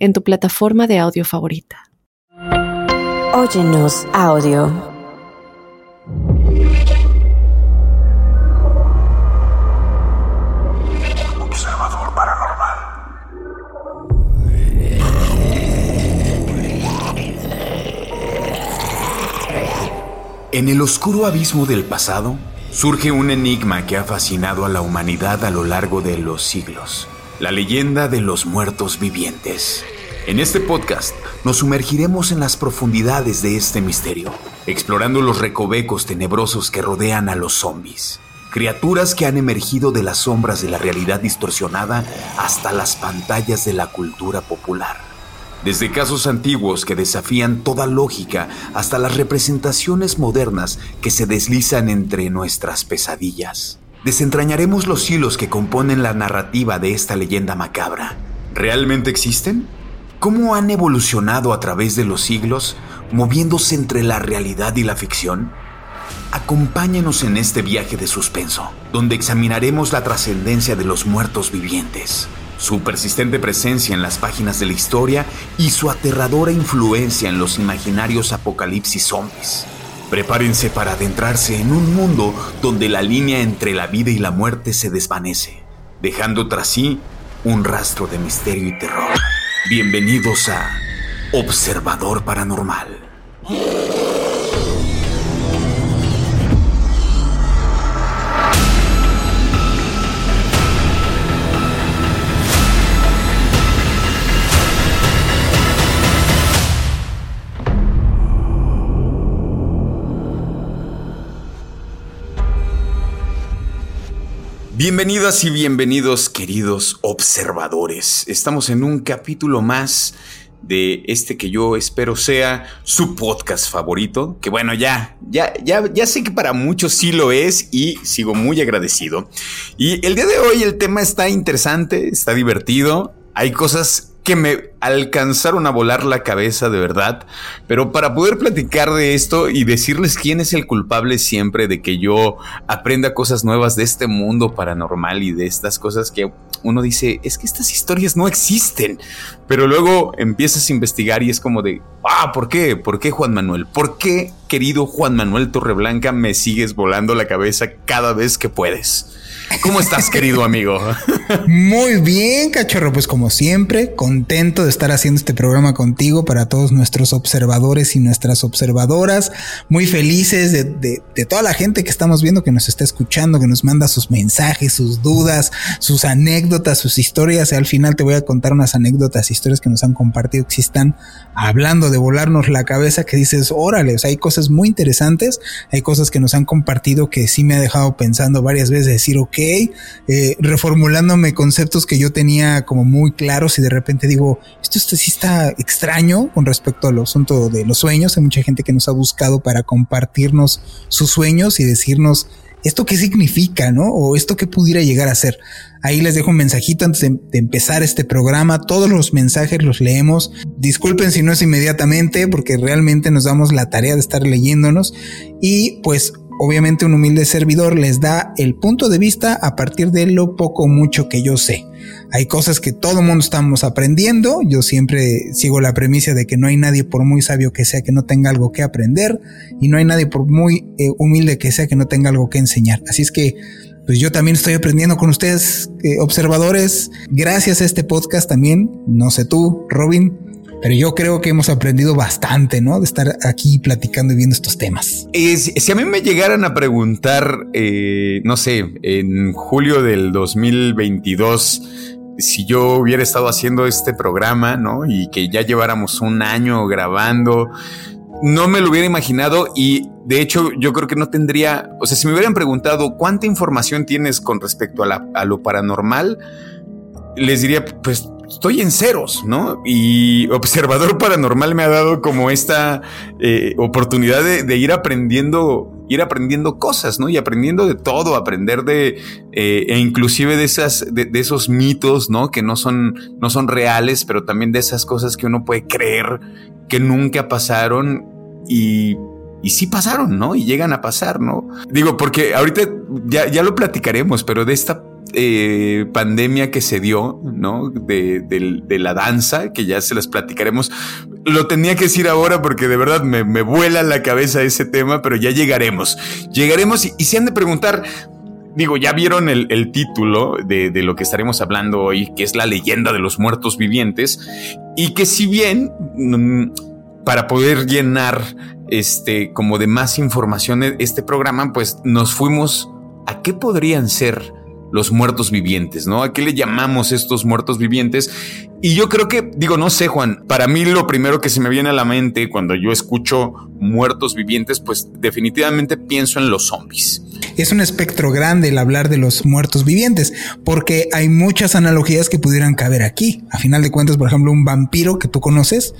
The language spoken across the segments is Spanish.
en tu plataforma de audio favorita. Óyenos audio. Observador paranormal. En el oscuro abismo del pasado surge un enigma que ha fascinado a la humanidad a lo largo de los siglos la leyenda de los muertos vivientes. En este podcast nos sumergiremos en las profundidades de este misterio, explorando los recovecos tenebrosos que rodean a los zombies, criaturas que han emergido de las sombras de la realidad distorsionada hasta las pantallas de la cultura popular. Desde casos antiguos que desafían toda lógica hasta las representaciones modernas que se deslizan entre nuestras pesadillas. Desentrañaremos los hilos que componen la narrativa de esta leyenda macabra. ¿Realmente existen? ¿Cómo han evolucionado a través de los siglos, moviéndose entre la realidad y la ficción? Acompáñenos en este viaje de suspenso, donde examinaremos la trascendencia de los muertos vivientes, su persistente presencia en las páginas de la historia y su aterradora influencia en los imaginarios apocalipsis zombies. Prepárense para adentrarse en un mundo donde la línea entre la vida y la muerte se desvanece, dejando tras sí un rastro de misterio y terror. Bienvenidos a Observador Paranormal. Bienvenidas y bienvenidos queridos observadores. Estamos en un capítulo más de este que yo espero sea su podcast favorito, que bueno, ya, ya, ya, ya sé que para muchos sí lo es y sigo muy agradecido. Y el día de hoy el tema está interesante, está divertido, hay cosas que me alcanzaron a volar la cabeza de verdad, pero para poder platicar de esto y decirles quién es el culpable siempre de que yo aprenda cosas nuevas de este mundo paranormal y de estas cosas que uno dice, es que estas historias no existen, pero luego empiezas a investigar y es como de, ah, ¿por qué? ¿Por qué Juan Manuel? ¿Por qué, querido Juan Manuel Torreblanca, me sigues volando la cabeza cada vez que puedes? ¿Cómo estás, querido amigo? Muy bien, cachorro. Pues como siempre, contento de estar haciendo este programa contigo para todos nuestros observadores y nuestras observadoras. Muy felices de, toda la gente que estamos viendo, que nos está escuchando, que nos manda sus mensajes, sus dudas, sus anécdotas, sus historias. Y al final te voy a contar unas anécdotas, historias que nos han compartido, que si están hablando de volarnos la cabeza, que dices, órale, o sea, hay cosas muy interesantes, hay cosas que nos han compartido que sí me ha dejado pensando varias veces, decir, ok, eh, reformulándome conceptos que yo tenía como muy claros y de repente digo, esto, sí está extraño con respecto al asunto de los sueños. Hay mucha gente que nos ha buscado para compartirnos sus sueños y decirnos esto qué significa, ¿no? O esto qué pudiera llegar a ser. Ahí les dejo un mensajito antes de, de, empezar este programa. Todos los mensajes los leemos. Disculpen si no es inmediatamente, porque realmente nos damos la tarea de estar leyéndonos. Y pues obviamente un humilde servidor les da el punto de vista a partir de lo poco o mucho que yo sé. Hay cosas que todo mundo estamos aprendiendo. Yo siempre sigo la premisa de que no hay nadie por muy sabio que sea que no tenga algo que aprender y no hay nadie por muy eh, humilde que sea que no tenga algo que enseñar. Así es que pues yo también estoy aprendiendo con ustedes, eh, observadores, gracias a este podcast también. No sé tú, Robin, pero yo creo que hemos aprendido bastante, ¿no? De estar aquí platicando y viendo estos temas. si a mí me llegaran a preguntar, eh, no sé, en julio del 2022, si yo hubiera estado haciendo este programa, ¿no? Y que ya lleváramos un año grabando, no me lo hubiera imaginado y de hecho yo creo que no tendría, o sea, si me hubieran preguntado cuánta información tienes con respecto a, a lo paranormal, les diría, pues estoy en ceros, ¿no? Y observador paranormal me ha dado como esta eh, oportunidad de, ir aprendiendo ir aprendiendo cosas, ¿no? Y aprendiendo de todo, aprender de, eh, e inclusive de esas, de, esos mitos, ¿no? Que no son, no son reales, pero también de esas cosas que uno puede creer que nunca pasaron y, y sí pasaron, ¿no? Y llegan a pasar, ¿no? Digo, porque ahorita ya, ya lo platicaremos, pero de esta eh, pandemia que se dio, ¿no? De, la danza, que ya se las platicaremos. Lo tenía que decir ahora porque de verdad me, vuela la cabeza ese tema, pero ya llegaremos. Llegaremos y, se han de preguntar, digo, ya vieron el, título de, lo que estaremos hablando hoy, que es la leyenda de los muertos vivientes, y que si bien mm, para poder llenar este como de más información este programa, pues nos fuimos a qué podrían ser los muertos vivientes, ¿no? ¿A qué le llamamos estos muertos vivientes? Y yo creo que, digo, no sé, Juan, para mí lo primero que se me viene a la mente cuando yo escucho muertos vivientes, pues definitivamente pienso en los zombies. Es un espectro grande el hablar de los muertos vivientes, porque hay muchas analogías que pudieran caber aquí. A final de cuentas, por ejemplo, un vampiro que tú conoces,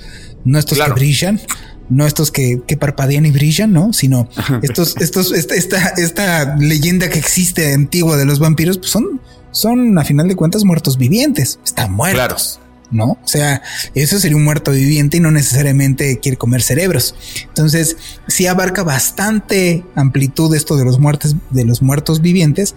no estos que brillan, no estos que, parpadean y brillan, ¿no? Sino estos, estos, esta, esta, leyenda que existe antigua de los vampiros, pues son, son a final de cuentas muertos vivientes, están muertos. ¿no? O sea, eso sería un muerto viviente y no necesariamente quiere comer cerebros. Entonces, sí abarca bastante amplitud esto de los muertos, de los muertos vivientes,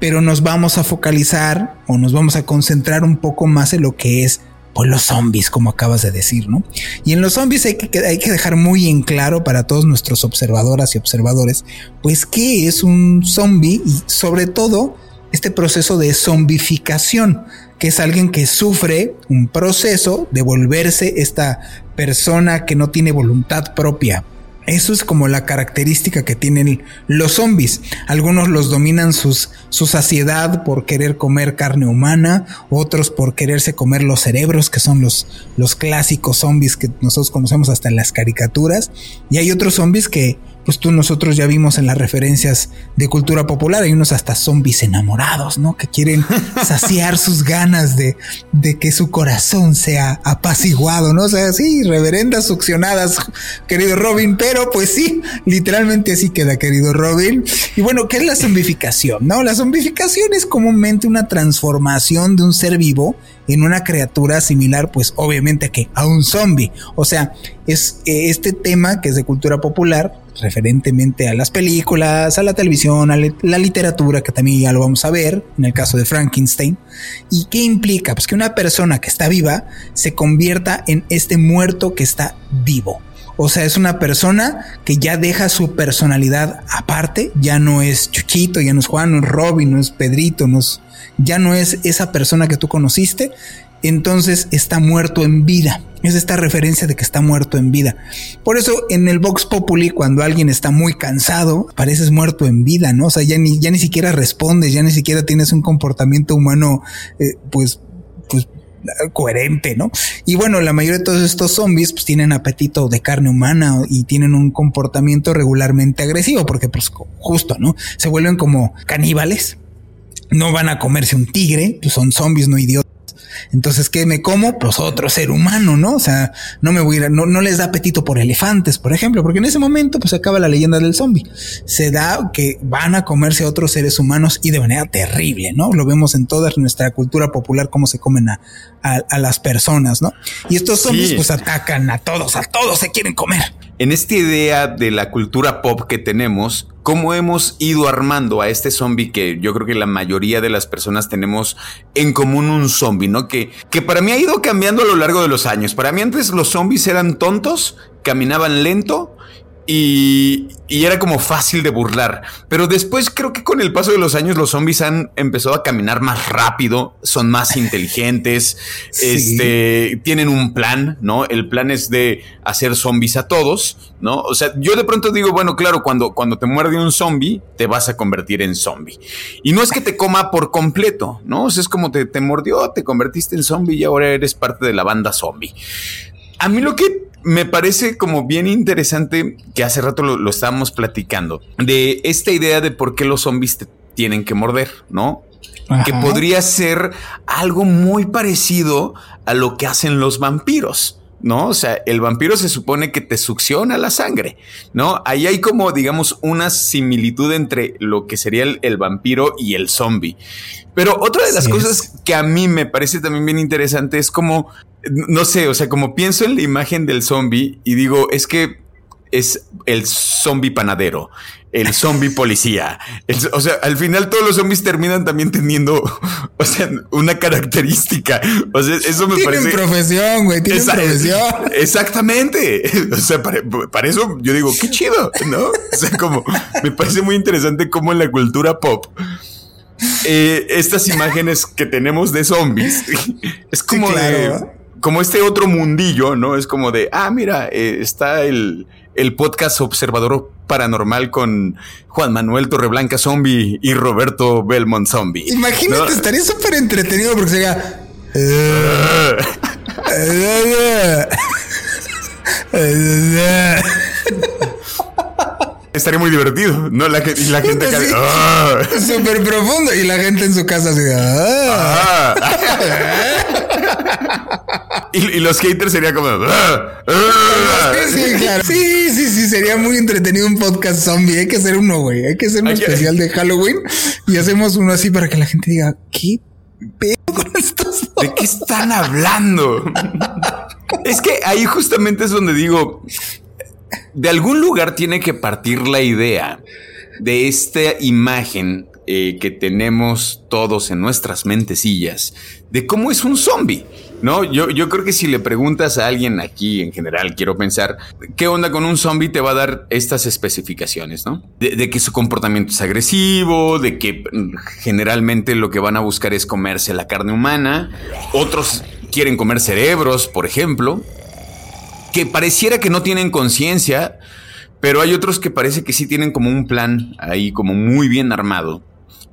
pero nos vamos a focalizar o nos vamos a concentrar un poco más en lo que es pues los zombies, como acabas de decir, ¿no? Y en los zombies hay que, hay que dejar muy en claro para todos nuestros observadoras y observadores, pues qué es un zombie y sobre todo este proceso de zombificación, que es alguien que sufre un proceso de volverse esta persona que no tiene voluntad propia, eso es como la característica que tienen los zombies. Algunos los dominan sus, su saciedad por querer comer carne humana, otros por quererse comer los cerebros, que son los, los clásicos zombies que nosotros conocemos hasta en las caricaturas. Y hay otros zombies que pues tú nosotros ya vimos en las referencias de cultura popular, hay unos hasta zombies enamorados, ¿no? Que quieren saciar sus ganas de, de que su corazón sea apaciguado, ¿no? O sea, sí, reverendas succionadas, querido Robin, pero pues sí, literalmente así queda, querido Robin. Y bueno, ¿qué es la zombificación? No, la zombificación es comúnmente una transformación de un ser vivo en una criatura similar, pues obviamente que a un zombie. O sea, es eh, este tema que es de cultura popular, referentemente a las películas, a la televisión, a la literatura, que también ya lo vamos a ver en el caso de Frankenstein. ¿Y qué implica? Pues que una persona que está viva se convierta en este muerto que está vivo. O sea, es una persona que ya deja su personalidad aparte, ya no es Chuchito, ya no es Juan, no es Robin, no es Pedrito, no es, ya no es esa persona que tú conociste, entonces está muerto en vida. Es esta referencia de que está muerto en vida. Por eso en el Vox Populi, cuando alguien está muy cansado, pareces muerto en vida, ¿no? O sea, ya ni, ya ni siquiera respondes, ya ni siquiera tienes un comportamiento humano, eh, pues, pues coherente, ¿no? Y bueno, la mayoría de todos estos zombies pues tienen apetito de carne humana y tienen un comportamiento regularmente agresivo porque pues justo, ¿no? Se vuelven como caníbales. No van a comerse un tigre, pues son zombies, no idiotas. Entonces, ¿qué me como? Pues otro ser humano, ¿no? O sea, no me voy a ir, no, no les da apetito por elefantes, por ejemplo, porque en ese momento, pues acaba la leyenda del zombie. Se da que van a comerse a otros seres humanos y de manera terrible, ¿no? Lo vemos en toda nuestra cultura popular, cómo se comen a, a, las personas, ¿no? Y estos zombies, pues atacan a todos, a todos se quieren comer. En esta idea de la cultura pop que tenemos, cómo hemos ido armando a este zombie que yo creo que la mayoría de las personas tenemos en común un zombie, ¿no? Que, que para mí ha ido cambiando a lo largo de los años. Para mí antes los zombies eran tontos, caminaban lento y, era como fácil de burlar. Pero después creo que con el paso de los años los zombies han empezado a caminar más rápido, son más inteligentes, este, tienen un plan, ¿no? El plan es de hacer zombies a todos, ¿no? O sea, yo de pronto digo, bueno, claro, cuando, cuando te muerde un zombie, te vas a convertir en zombie. Y no es que te coma por completo, ¿no? O sea, es como te, te mordió, te convertiste en zombie y ahora eres parte de la banda zombie. A mí lo que me parece como bien interesante que hace rato lo, estábamos platicando de esta idea de por qué los zombies te tienen que morder, ¿no? que podría ser algo muy parecido a lo que hacen los vampiros. ¿no? O sea, el vampiro se supone que te succiona la sangre, ¿no? Ahí hay como, digamos, una similitud entre lo que sería el, vampiro y el zombie. Pero otra de las cosas que a mí me parece también bien interesante es como, no sé, o sea, como pienso en la imagen del zombie y digo, es que es el zombie panadero, el zombie policía. o sea, al final todos los zombies terminan también teniendo, o sea, una característica. O sea, eso me tienen parece. profesión, güey, tienen profesión. Exactamente. O sea, para, eso yo digo, qué chido, ¿no? O sea, como me parece muy interesante cómo en la cultura pop. Eh, estas imágenes que tenemos de zombies es como de como este otro mundillo, ¿no? Es como de, ah, mira, eh, está el, el podcast Observador Paranormal con Juan Manuel Torreblanca Zombie y Roberto Belmont Zombie. Imagínate, estaría súper entretenido porque sería. Estaría muy divertido, ¿no? La, y la gente sí, ¡Ah! Súper profundo. Y la gente en su casa así. ¡Ah! y, los haters sería como. ¡Ah! Sí, sí, sí, sería muy entretenido un podcast zombie. Hay que hacer uno, güey. Hay que hacer un especial de Halloween y hacemos uno así para que la gente diga, ¿qué pedo con estos? ¿De qué están hablando? es que ahí justamente es donde digo, de algún lugar tiene que partir la idea de esta imagen eh, que tenemos todos en nuestras mentecillas de cómo es un zombie. No, yo, yo creo que si le preguntas a alguien aquí en general, quiero pensar, ¿qué onda con un zombie? Te va a dar estas especificaciones, ¿no? De, que su comportamiento es agresivo, de que generalmente lo que van a buscar es comerse la carne humana, otros quieren comer cerebros, por ejemplo, que pareciera que no tienen conciencia, pero hay otros que parece que sí tienen como un plan ahí como muy bien armado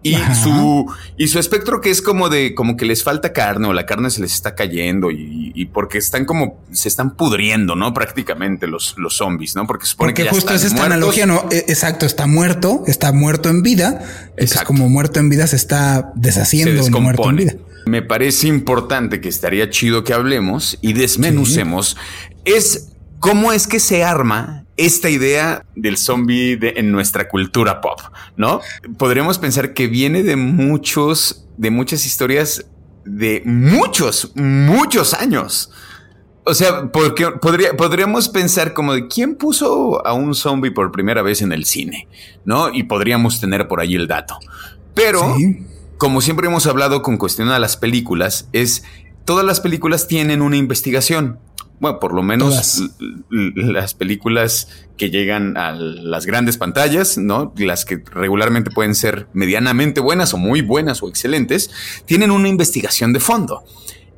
y su, y su espectro que es como de, como que les falta carne o la carne se les está cayendo y, porque están como, se están pudriendo, ¿no? Prácticamente los, los zombies, ¿no? Porque supone porque justo es esta analogía, ¿no? E, exacto, está muerto, está muerto en vida. Es como muerto en vida se está deshaciendo se muerto en vida. Me parece importante que estaría chido que hablemos y desmenucemos es cómo es que se arma esta idea del zombie en nuestra cultura pop, ¿no? Podríamos pensar que viene de muchos, de muchas historias de muchos, muchos años. O sea, porque podría, podríamos pensar como de quién puso a un zombie por primera vez en el cine, ¿no? Y podríamos tener por ahí el dato. Pero, como siempre hemos hablado con cuestión a las películas, es todas las películas tienen una investigación bueno, por lo menos las películas que llegan a las grandes pantallas, ¿no? Las que regularmente pueden ser medianamente buenas o muy buenas o excelentes, tienen una investigación de fondo.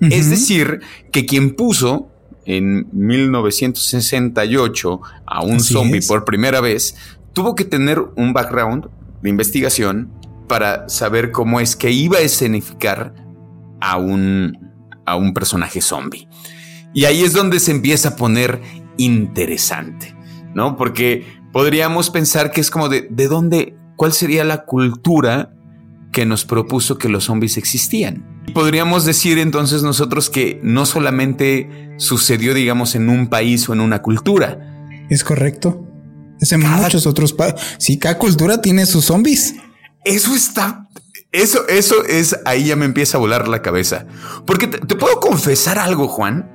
Es decir, que quien puso en 1968 a un zombie por primera vez, tuvo que tener un background de investigación para saber cómo es que iba a escenificar a un, a un personaje zombie. Y ahí es donde se empieza a poner interesante, ¿no? Porque podríamos pensar que es como de, ¿de dónde, cuál sería la cultura que nos propuso que los zombies existían? Podríamos decir entonces nosotros que no solamente sucedió, digamos, en un país o en una cultura. Es correcto. Es en muchos otros países. Sí, cada cultura tiene sus zombies. Eso está eso, eso es, ahí ya me empieza a volar la cabeza. Porque te puedo confesar algo, Juan.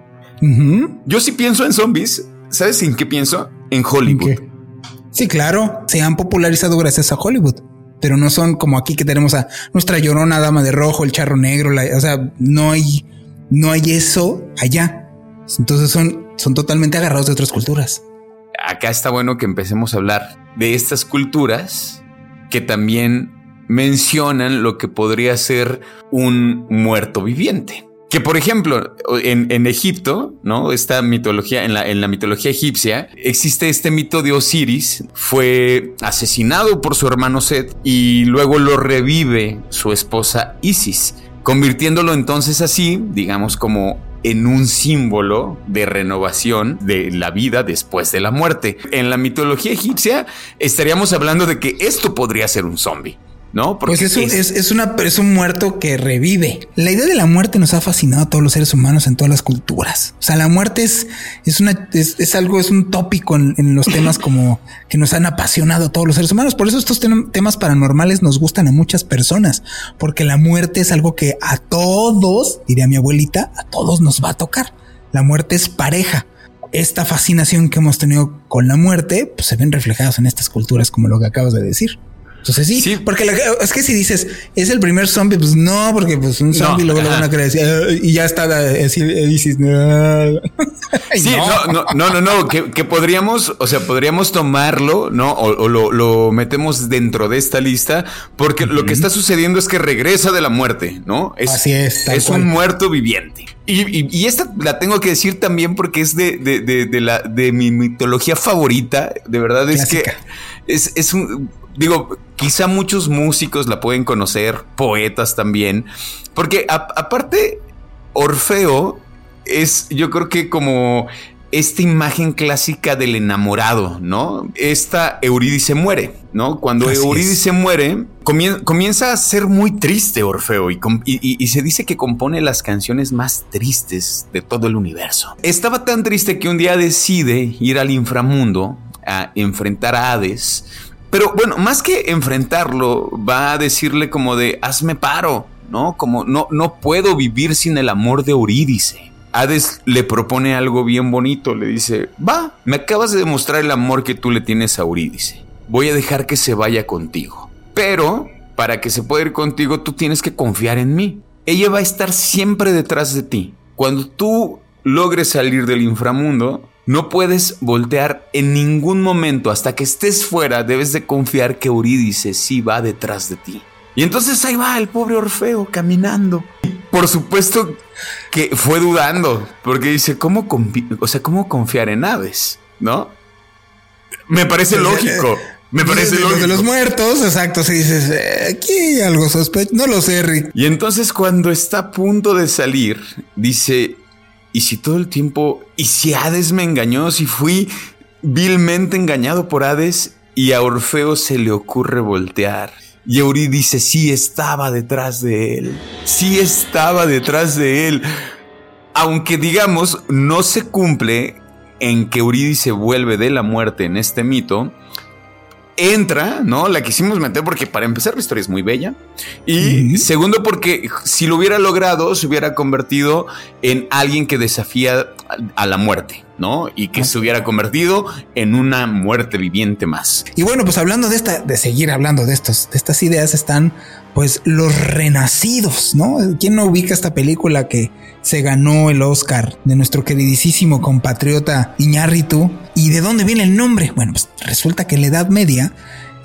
Yo sí pienso en zombies. ¿Sabes en qué pienso? En Hollywood. Sí, claro. Se han popularizado gracias a Hollywood. Pero no son como aquí que tenemos a nuestra llorona dama de rojo, el charro negro. o sea, no hay, no hay eso allá. Entonces son, son totalmente agarrados de otras culturas. Acá está bueno que empecemos a hablar de estas culturas que también mencionan lo que podría ser un muerto viviente. Que por ejemplo, en, Egipto, ¿no? Esta mitología, en la, en la mitología egipcia, existe este mito de Osiris, fue asesinado por su hermano Set y luego lo revive su esposa Isis, convirtiéndolo entonces así, digamos como en un símbolo de renovación de la vida después de la muerte. En la mitología egipcia estaríamos hablando de que esto podría ser un zombie. ¿No? Porque pues es, es, una, es un muerto que revive. La idea de la muerte nos ha fascinado a todos los seres humanos en todas las culturas. O sea, la muerte es, es una, es, algo, es un tópico en, los temas como que nos han apasionado a todos los seres humanos. Por eso estos temas paranormales nos gustan a muchas personas, porque la muerte es algo que a todos, diría mi abuelita, a todos nos va a tocar. La muerte es pareja. Esta fascinación que hemos tenido con la muerte, pues se ven reflejadas en estas culturas como lo que acabas de decir. Entonces sí, porque es que si dices es el primer zombie, pues no, porque pues un zombie luego lo van a creer y ya está así dices no. sí, no. no, no, no, no, que, podríamos, o sea, podríamos tomarlo, ¿no? O, lo, metemos dentro de esta lista, porque lo que está sucediendo es que regresa de la muerte, ¿no? Es, así es. Es un muerto viviente. Y, y, esta la tengo que decir también porque es de, de, de, la, de mi mitología favorita. De verdad es que es, es un digo, quizá muchos músicos la pueden conocer, poetas también, porque aparte, Orfeo es, yo creo que como esta imagen clásica del enamorado, ¿no? Esta Eurídice muere, ¿no? Cuando Eurídice muere, comienza a ser muy triste Orfeo y, y, se dice que compone las canciones más tristes de todo el universo. Estaba tan triste que un día decide ir al inframundo a enfrentar a Hades pero bueno, más que enfrentarlo, va a decirle como de hazme paro, ¿no? Como no, no puedo vivir sin el amor de Eurídice. Hades le propone algo bien bonito, le dice, va, me acabas de demostrar el amor que tú le tienes a Eurídice. Voy a dejar que se vaya contigo. Pero, para que se pueda ir contigo, tú tienes que confiar en mí. Ella va a estar siempre detrás de ti. Cuando tú logres salir del inframundo, no puedes voltear en ningún momento hasta que estés fuera, debes de confiar que Eurídice sí va detrás de ti. Y entonces ahí va el pobre Orfeo caminando. Por supuesto que fue dudando, porque dice, ¿cómo, o sea, ¿cómo confiar en aves? ¿No? Me parece lógico. Me parece de, lógico. De los muertos, exacto. Si dices, eh, aquí algo sospechoso. No lo sé, Rick. Y entonces cuando está a punto de salir, dice, y si todo el tiempo, y si Hades me engañó, si fui vilmente engañado por Hades y a Orfeo se le ocurre voltear. Y Eurídice sí estaba detrás de él, sí estaba detrás de él. Aunque digamos, no se cumple en que Eurídice vuelve de la muerte en este mito, entra, ¿no? La quisimos meter porque para empezar la historia es muy bella. Y segundo porque si lo hubiera logrado, se hubiera convertido en alguien que desafía a la muerte, ¿no? Y que se hubiera convertido en una muerte viviente más. Y bueno, pues hablando de esta, de seguir hablando de estos, de estas ideas están pues los renacidos, ¿no? ¿Quién no ubica esta película que se ganó el Oscar de nuestro queridísimo compatriota Iñárritu? ¿Y de dónde viene el nombre? Bueno, pues resulta que en la Edad Media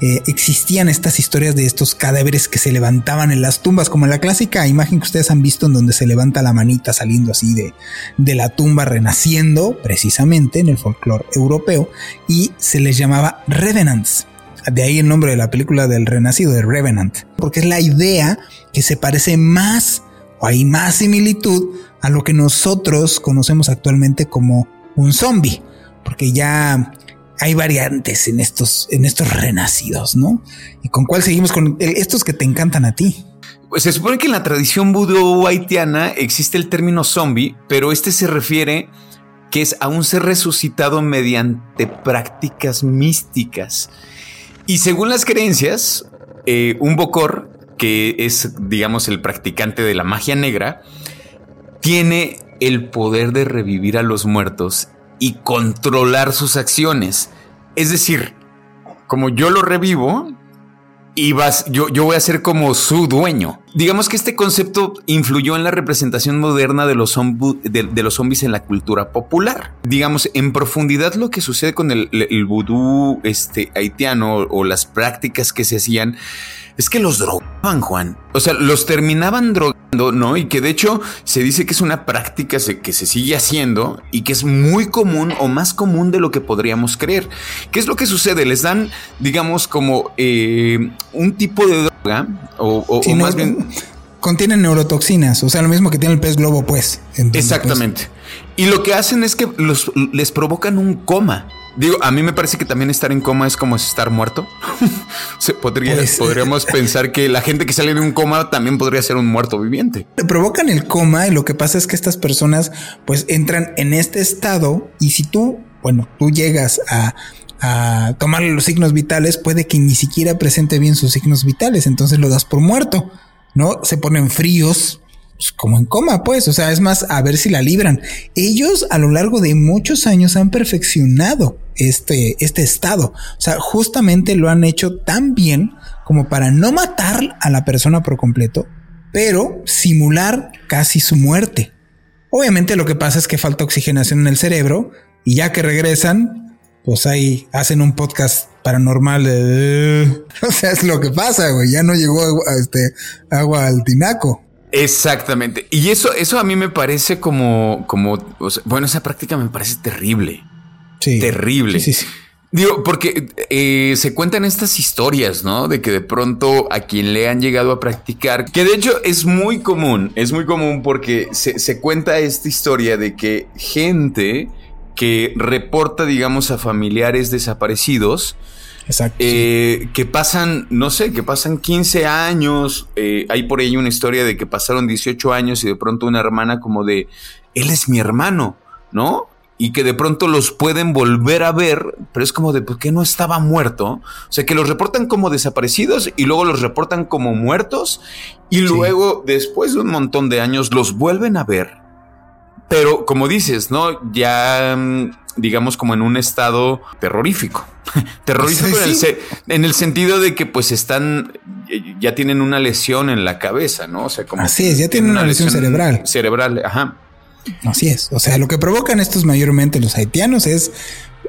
eh, existían estas historias de estos cadáveres que se levantaban en las tumbas, como la clásica imagen que ustedes han visto en donde se levanta la manita saliendo así de, de la tumba renaciendo, precisamente en el folclore europeo, y se les llamaba revenants. De ahí el nombre de la película del renacido, de Revenant, porque es la idea que se parece más o hay más similitud a lo que nosotros conocemos actualmente como un zombie, porque ya hay variantes en estos, en estos renacidos, ¿no? ¿Y con cuál seguimos? Con estos que te encantan a ti. Pues se supone que en la tradición vudú haitiana existe el término zombie, pero este se refiere que es a un ser resucitado mediante prácticas místicas. Y según las creencias, eh, un Bokor, que es, digamos, el practicante de la magia negra, tiene el poder de revivir a los muertos y controlar sus acciones. Es decir, como yo lo revivo, y vas, yo, yo voy a ser como su dueño. Digamos que este concepto influyó en la representación moderna de los, de, los zombies en la cultura popular. Digamos, en profundidad lo que sucede con el, el vudú este, haitiano o las prácticas que se hacían es que los drogaban, Juan. O sea, los terminaban drogando, ¿no? Y que de hecho se dice que es una práctica que se sigue haciendo y que es muy común o más común de lo que podríamos creer. ¿Qué es lo que sucede? Les dan, digamos, como eh, un tipo de droga o, más bien... Contienen neurotoxinas, o sea, lo mismo que tiene el pez globo, pues. Exactamente. Y lo que hacen es que los, les provocan un coma. Digo, a mí me parece que también estar en coma es como estar muerto. Se podría, pues, podríamos pensar que la gente que sale de un coma también podría ser un muerto viviente. Provocan el coma y lo que pasa es que estas personas pues entran en este estado y si tú, bueno, tú llegas a, a tomarle los signos vitales, puede que ni siquiera presente bien sus signos vitales, entonces lo das por muerto, ¿no? Se ponen fríos, pues, como en coma, pues, o sea, es más a ver si la libran. Ellos a lo largo de muchos años han perfeccionado este, este estado, o sea, justamente lo han hecho tan bien como para no matar a la persona por completo, pero simular casi su muerte. Obviamente lo que pasa es que falta oxigenación en el cerebro y ya que regresan, pues ahí hacen un podcast paranormal. o sea, es lo que pasa, güey. Ya no llegó este, agua al tinaco. Exactamente. Y eso, eso a mí me parece como, como, bueno, esa práctica me parece terrible. Sí. Terrible. Sí, sí, Digo, porque eh, se cuentan estas historias, ¿no? De que de pronto a quien le han llegado a practicar, que de hecho es muy común, es muy común porque se, se cuenta esta historia de que gente que reporta, digamos, a familiares desaparecidos, Exacto. Eh, que pasan, no sé, que pasan 15 años. Eh, hay por ahí una historia de que pasaron 18 años y de pronto una hermana como de, él es mi hermano, ¿no? Y que de pronto los pueden volver a ver, pero es como de, ¿por qué no estaba muerto? O sea, que los reportan como desaparecidos y luego los reportan como muertos y luego, después de un montón de años, los vuelven a ver. Pero como dices, ¿no? Ya mm, digamos, como en un estado terrorífico. terrorífico en, el sentido de que pues están, ya tienen una lesión en la cabeza, ¿no? O sea, como... Así es, ya tienen una, lesión, cerebral. Cerebral, ajá. Así es. O sea, lo que provocan estos mayormente los haitianos es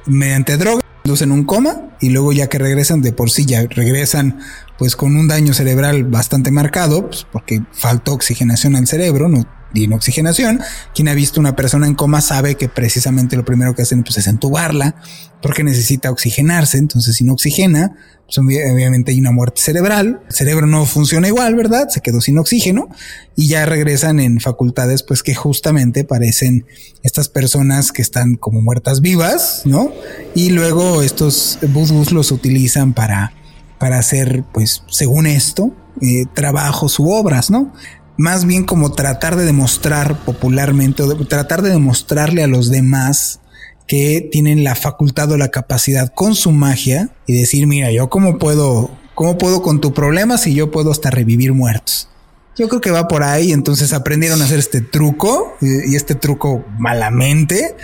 mediante droga, en un coma y luego ya que regresan de por sí ya regresan pues con un daño cerebral bastante marcado, pues porque faltó oxigenación al cerebro, no en oxigenación. Quien ha visto una persona en coma sabe que precisamente lo primero que hacen pues, es entubarla porque necesita oxigenarse. Entonces, si no oxigena, pues, obviamente hay una muerte cerebral. El cerebro no funciona igual, ¿verdad? Se quedó sin oxígeno y ya regresan en facultades, pues que justamente parecen estas personas que están como muertas vivas, ¿no? Y luego estos vudús los utilizan para, para hacer, pues, según esto, eh, trabajos u obras, ¿no? Más bien como tratar de demostrar popularmente o tratar de demostrarle a los demás que tienen la facultad o la capacidad con su magia y decir, mira, yo cómo puedo, cómo puedo con tu problema si yo puedo hasta revivir muertos. Yo creo que va por ahí, entonces aprendieron a hacer este truco y este truco malamente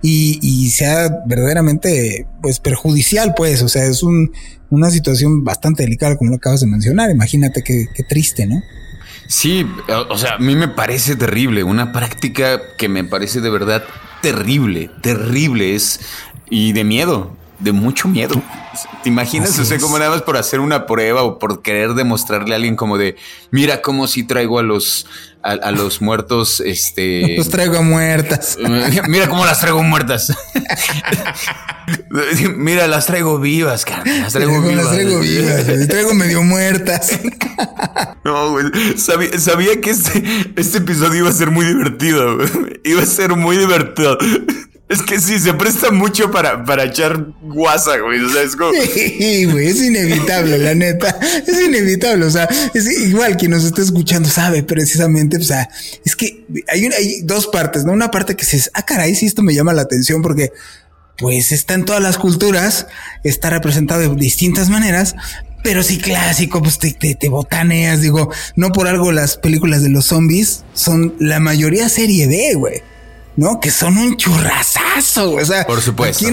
y, y sea verdaderamente pues perjudicial, pues, o sea, es un, una situación bastante delicada como lo acabas de mencionar. Imagínate qué, qué triste, ¿no? Sí, o sea, a mí me parece terrible, una práctica que me parece de verdad terrible, terrible es y de miedo, de mucho miedo. ¿Te imaginas? o sea, como nada más por hacer una prueba o por querer demostrarle a alguien como de, mira cómo si traigo a los a, los muertos, este. Los traigo muertas. Mira cómo las traigo muertas. Mira, las traigo vivas, Carmen. Las traigo, vivas. Las traigo vivas. Las traigo medio muertas. No, güey. Sabía, que este, este episodio iba a ser muy divertido. Iba a ser muy divertido. Es que sí, se presta mucho para, para echar guasa, güey. O sea, es como. Güey, es inevitable, la neta. Es inevitable. O sea, es igual quien nos está escuchando sabe precisamente. O sea, es que hay, hay dos partes, ¿no? Una parte que dices, ah, caray, sí, esto me llama la atención porque pues está en todas las culturas, está representado de distintas maneras, pero sí clásico, pues te, te, te, botaneas, digo, no por algo las películas de los zombies son la mayoría serie B, güey. ¿No? Que son un churrasazo, o sea. Por supuesto.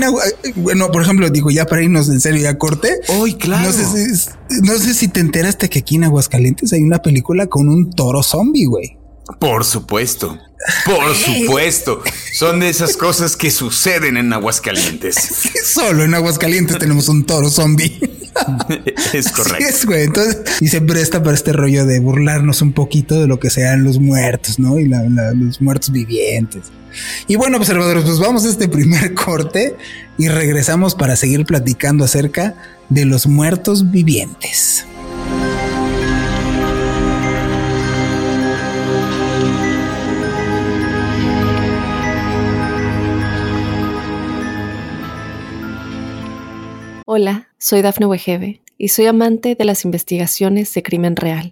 bueno, por ejemplo, digo, ya para irnos en serio ya corte. Uy, claro. No sé, si, no sé si te enteraste que aquí en Aguascalientes hay una película con un toro zombie, güey. Por supuesto. Por supuesto. Son de esas cosas que suceden en Aguascalientes. Solo en Aguascalientes tenemos un toro zombie. es correcto. es, güey. Entonces, y se presta para este rollo de burlarnos un poquito de lo que sean los muertos, ¿no? Y los muertos vivientes. Y bueno, observadores, pues vamos a este primer corte y regresamos para seguir platicando acerca de los muertos vivientes. Hola, soy Dafne Wegebe y soy amante de las investigaciones de crimen real.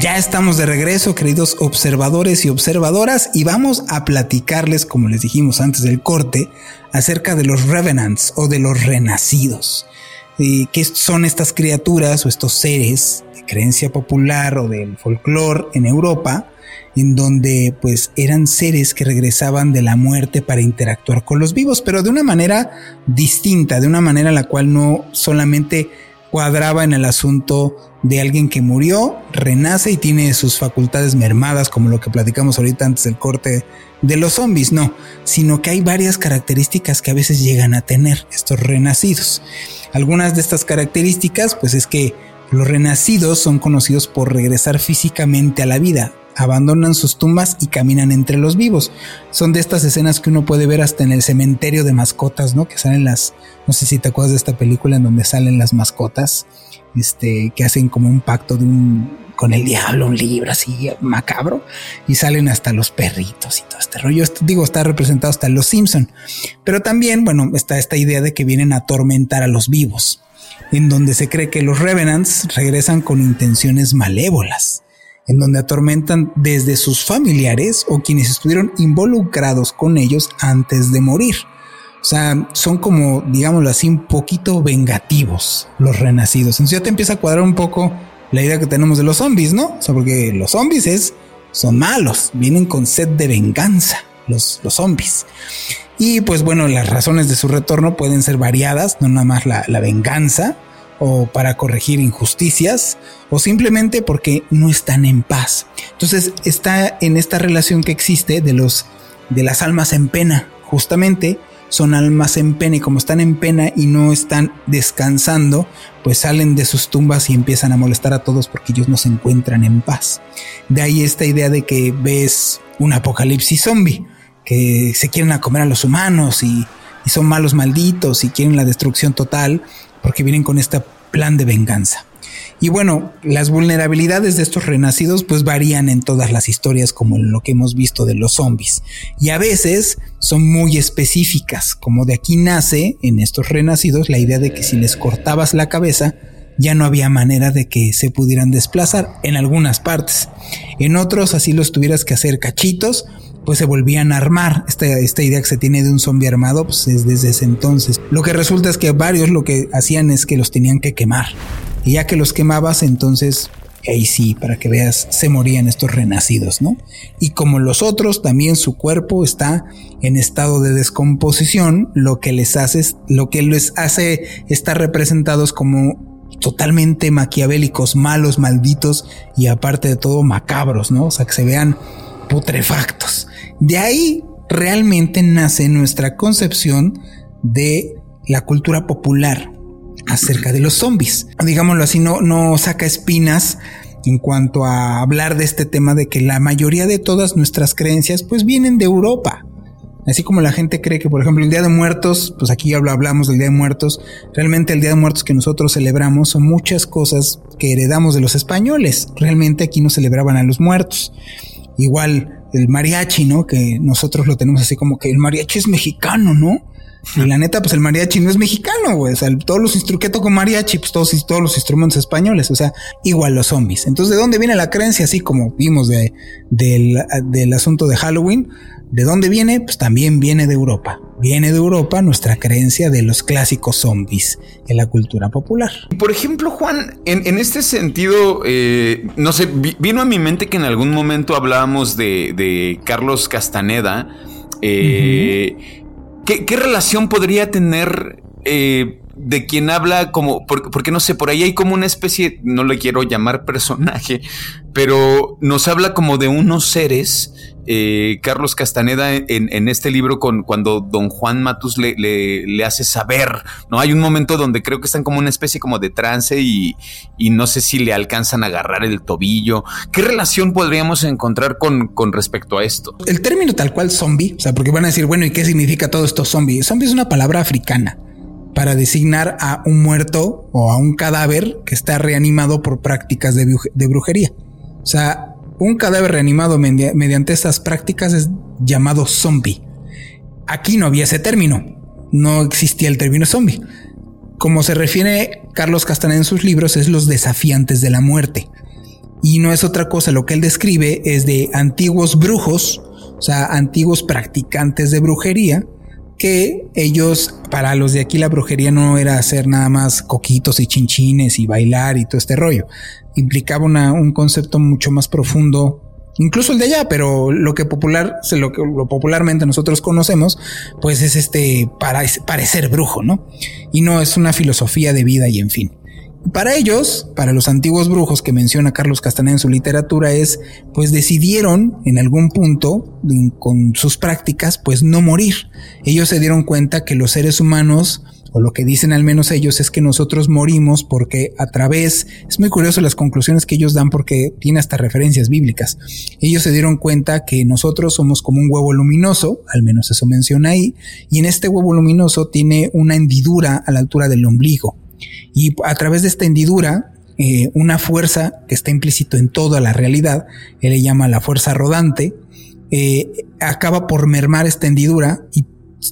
Ya estamos de regreso, queridos observadores y observadoras, y vamos a platicarles, como les dijimos antes del corte, acerca de los Revenants o de los renacidos. ¿Qué son estas criaturas o estos seres de creencia popular o del folclore en Europa? en donde pues eran seres que regresaban de la muerte para interactuar con los vivos, pero de una manera distinta, de una manera la cual no solamente cuadraba en el asunto de alguien que murió, renace y tiene sus facultades mermadas, como lo que platicamos ahorita antes del corte de los zombies, no, sino que hay varias características que a veces llegan a tener estos renacidos. Algunas de estas características, pues es que los renacidos son conocidos por regresar físicamente a la vida, abandonan sus tumbas y caminan entre los vivos. Son de estas escenas que uno puede ver hasta en el cementerio de mascotas, ¿no? Que salen las, no sé si te acuerdas de esta película en donde salen las mascotas, este, que hacen como un pacto de un, con el diablo, un libro así macabro, y salen hasta los perritos y todo este rollo. Digo, está representado hasta los Simpson. Pero también, bueno, está esta idea de que vienen a atormentar a los vivos, en donde se cree que los Revenants regresan con intenciones malévolas en donde atormentan desde sus familiares o quienes estuvieron involucrados con ellos antes de morir. O sea, son como, digámoslo así, un poquito vengativos los renacidos. Entonces ya te empieza a cuadrar un poco la idea que tenemos de los zombies, ¿no? O sea, porque los zombies es, son malos, vienen con sed de venganza, los, los zombies. Y pues bueno, las razones de su retorno pueden ser variadas, no nada más la, la venganza, o para corregir injusticias o simplemente porque no están en paz. Entonces está en esta relación que existe de los de las almas en pena, justamente son almas en pena y como están en pena y no están descansando, pues salen de sus tumbas y empiezan a molestar a todos porque ellos no se encuentran en paz. De ahí esta idea de que ves un apocalipsis zombie, que se quieren a comer a los humanos y, y son malos malditos y quieren la destrucción total porque vienen con este plan de venganza. Y bueno, las vulnerabilidades de estos renacidos pues varían en todas las historias como en lo que hemos visto de los zombies. Y a veces son muy específicas, como de aquí nace en estos renacidos la idea de que si les cortabas la cabeza, ya no había manera de que se pudieran desplazar en algunas partes. En otros así los tuvieras que hacer cachitos pues se volvían a armar. Esta, esta idea que se tiene de un zombie armado, pues es desde ese entonces. Lo que resulta es que varios lo que hacían es que los tenían que quemar. Y ya que los quemabas, entonces ahí sí, para que veas, se morían estos renacidos, ¿no? Y como los otros, también su cuerpo está en estado de descomposición, lo que les hace, lo que les hace estar representados como totalmente maquiavélicos, malos, malditos y aparte de todo macabros, ¿no? O sea, que se vean putrefactos. De ahí realmente nace nuestra concepción de la cultura popular acerca de los zombies. Digámoslo así, no, no saca espinas en cuanto a hablar de este tema de que la mayoría de todas nuestras creencias pues vienen de Europa. Así como la gente cree que, por ejemplo, el Día de Muertos, pues aquí hablamos del Día de Muertos, realmente el Día de Muertos que nosotros celebramos son muchas cosas que heredamos de los españoles. Realmente aquí no celebraban a los muertos. Igual el mariachi, ¿no? Que nosotros lo tenemos así como que el mariachi es mexicano, ¿no? Y la neta, pues el mariachi no es mexicano, güey. O sea, todos los instrumentos con mariachi, pues todos, todos los instrumentos españoles. O sea, igual los zombies. Entonces, ¿de dónde viene la creencia? Así como vimos de, del, del asunto de Halloween. ¿De dónde viene? Pues también viene de Europa. Viene de Europa nuestra creencia de los clásicos zombies en la cultura popular. Por ejemplo, Juan, en, este sentido, eh, no sé, vino a mi mente que en algún momento hablábamos de, Carlos Castaneda. Eh, ¿qué, relación podría tener eh, de quien habla como, porque, no sé, por ahí hay como una especie, no le quiero llamar personaje, pero nos habla como de unos seres eh, Carlos Castaneda en, este libro con cuando don Juan Matus le, le, hace saber, ¿no? Hay un momento donde creo que están como una especie como de trance y, no sé si le alcanzan a agarrar el tobillo. ¿Qué relación podríamos encontrar con, con respecto a esto? El término tal cual zombie, o sea, porque van a decir, bueno, ¿y qué significa todo esto zombie? Zombie es una palabra africana para designar a un muerto o a un cadáver que está reanimado por prácticas de, brujería. O sea, un cadáver reanimado mediante estas prácticas es llamado zombie. Aquí no había ese término, no existía el término zombie. Como se refiere Carlos Castaneda en sus libros, es los desafiantes de la muerte. Y no es otra cosa, lo que él describe es de antiguos brujos, o sea, antiguos practicantes de brujería, que ellos, para los de aquí la brujería no era hacer nada más coquitos y chinchines y bailar y todo este rollo implicaba un concepto mucho más profundo incluso el de allá, pero lo que popular, lo que lo popularmente nosotros conocemos, pues es este para, parecer brujo, ¿no? Y no es una filosofía de vida y en fin. Para ellos, para los antiguos brujos que menciona Carlos Castaneda en su literatura, es pues decidieron en algún punto con sus prácticas pues no morir. Ellos se dieron cuenta que los seres humanos o lo que dicen al menos ellos es que nosotros morimos porque a través, es muy curioso las conclusiones que ellos dan porque tiene hasta referencias bíblicas. Ellos se dieron cuenta que nosotros somos como un huevo luminoso, al menos eso menciona ahí, y en este huevo luminoso tiene una hendidura a la altura del ombligo. Y a través de esta hendidura, eh, una fuerza que está implícito en toda la realidad, él le llama la fuerza rodante, eh, acaba por mermar esta hendidura y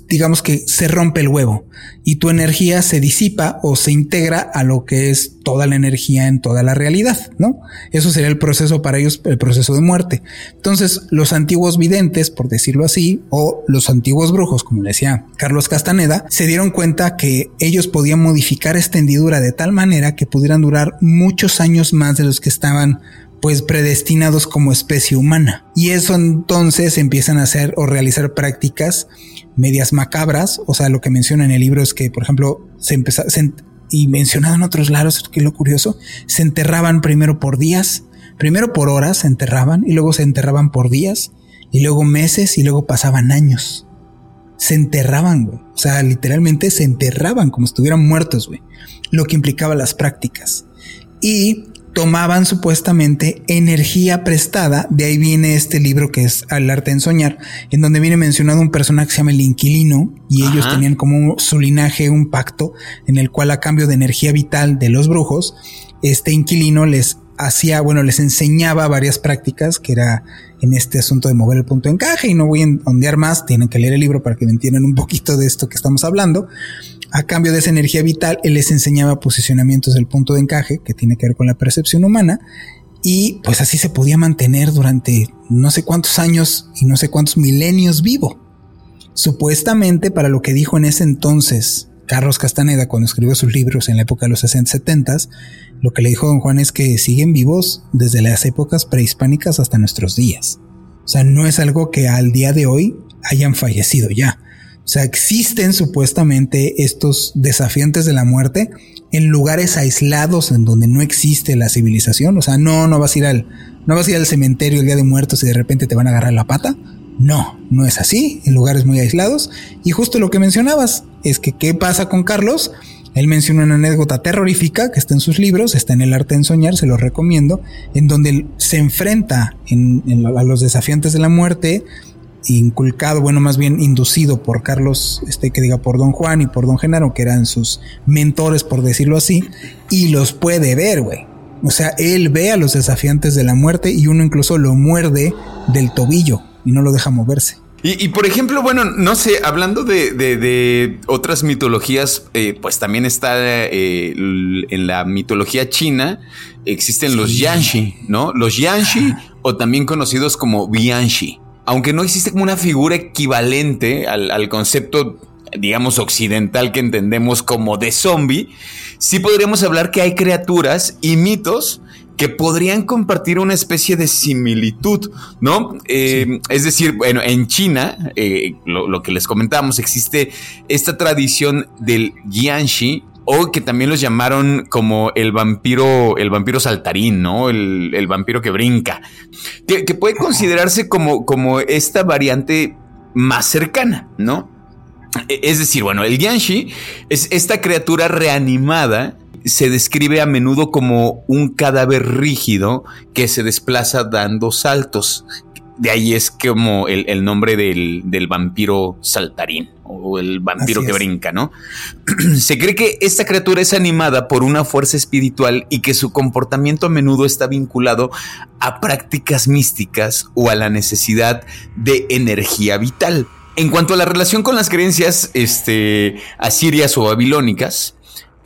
digamos que se rompe el huevo y tu energía se disipa o se integra a lo que es toda la energía en toda la realidad, ¿no? Eso sería el proceso para ellos, el proceso de muerte. Entonces, los antiguos videntes, por decirlo así, o los antiguos brujos, como le decía Carlos Castaneda, se dieron cuenta que ellos podían modificar esta hendidura de tal manera que pudieran durar muchos años más de los que estaban pues predestinados como especie humana. Y eso entonces empiezan a hacer o realizar prácticas medias macabras, o sea, lo que menciona en el libro es que, por ejemplo, se empezó, y mencionado en otros lados, que lo curioso, se enterraban primero por días, primero por horas se enterraban y luego se enterraban por días y luego meses y luego pasaban años. Se enterraban, güey. O sea, literalmente se enterraban como si estuvieran muertos, güey. Lo que implicaba las prácticas. Y tomaban supuestamente energía prestada. De ahí viene este libro que es Al arte en soñar, en donde viene mencionado un personaje que se llama el inquilino y ellos tenían como su linaje un pacto en el cual a cambio de energía vital de los brujos, este inquilino les hacía, bueno, les enseñaba varias prácticas que era en este asunto de mover el punto de encaje y no voy a ondear más, tienen que leer el libro para que me entiendan un poquito de esto que estamos hablando a cambio de esa energía vital, él les enseñaba posicionamientos del punto de encaje, que tiene que ver con la percepción humana, y pues así se podía mantener durante no sé cuántos años y no sé cuántos milenios vivo. Supuestamente para lo que dijo en ese entonces Carlos Castaneda cuando escribió sus libros en la época de los 60 70 lo que le dijo don Juan es que siguen vivos desde las épocas prehispánicas hasta nuestros días. O sea, no es algo que al día de hoy hayan fallecido ya. O sea, existen supuestamente estos desafiantes de la muerte en lugares aislados en donde no existe la civilización. O sea, no, no vas a ir al, no vas a ir al cementerio el día de muertos y de repente te van a agarrar la pata. No, no es así, en lugares muy aislados. Y justo lo que mencionabas es que qué pasa con Carlos. Él menciona una anécdota terrorífica que está en sus libros, está en El arte de soñar, se lo recomiendo, en donde se enfrenta a los desafiantes de la muerte, inculcado, bueno, más bien inducido por Carlos, este que diga por Don Juan y por Don Genaro, que eran sus mentores, por decirlo así, y los puede ver, güey. O sea, él ve a los desafiantes de la muerte y uno incluso lo muerde del tobillo y no lo deja moverse. Y, por ejemplo, bueno, no sé, hablando de, otras mitologías, eh, pues también está eh, en la mitología china, existen los Yanshi, ¿no? Los Yanshi, o también conocidos como Bianshi aunque no existe como una figura equivalente al, concepto, digamos, occidental que entendemos como de zombie, sí podríamos hablar que hay criaturas y mitos que podrían compartir una especie de similitud, ¿no? Eh, es decir, bueno, en China, eh, lo, que les comentamos, existe esta tradición del Yanxi, o que también los llamaron como el vampiro, el vampiro saltarín, ¿no? El, vampiro que brinca, que, puede considerarse como, como esta variante más cercana, ¿no? E, es decir, bueno, el Yanshi es esta criatura reanimada se describe a menudo como un cadáver rígido que se desplaza dando saltos. De ahí es como el, nombre del, vampiro saltarín o el vampiro que brinca, ¿no? Se cree que esta criatura es animada por una fuerza espiritual y que su comportamiento a menudo está vinculado a prácticas místicas o a la necesidad de energía vital. En cuanto a la relación con las creencias este, asirias o babilónicas,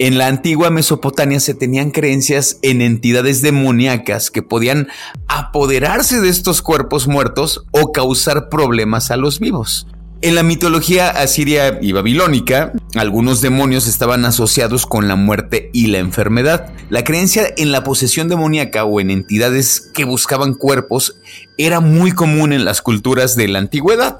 en la antigua Mesopotamia se tenían creencias en entidades demoníacas que podían apoderarse de estos cuerpos muertos o causar problemas a los vivos. En la mitología asiria y babilónica, algunos demonios estaban asociados con la muerte y la enfermedad. La creencia en la posesión demoníaca o en entidades que buscaban cuerpos era muy común en las culturas de la antigüedad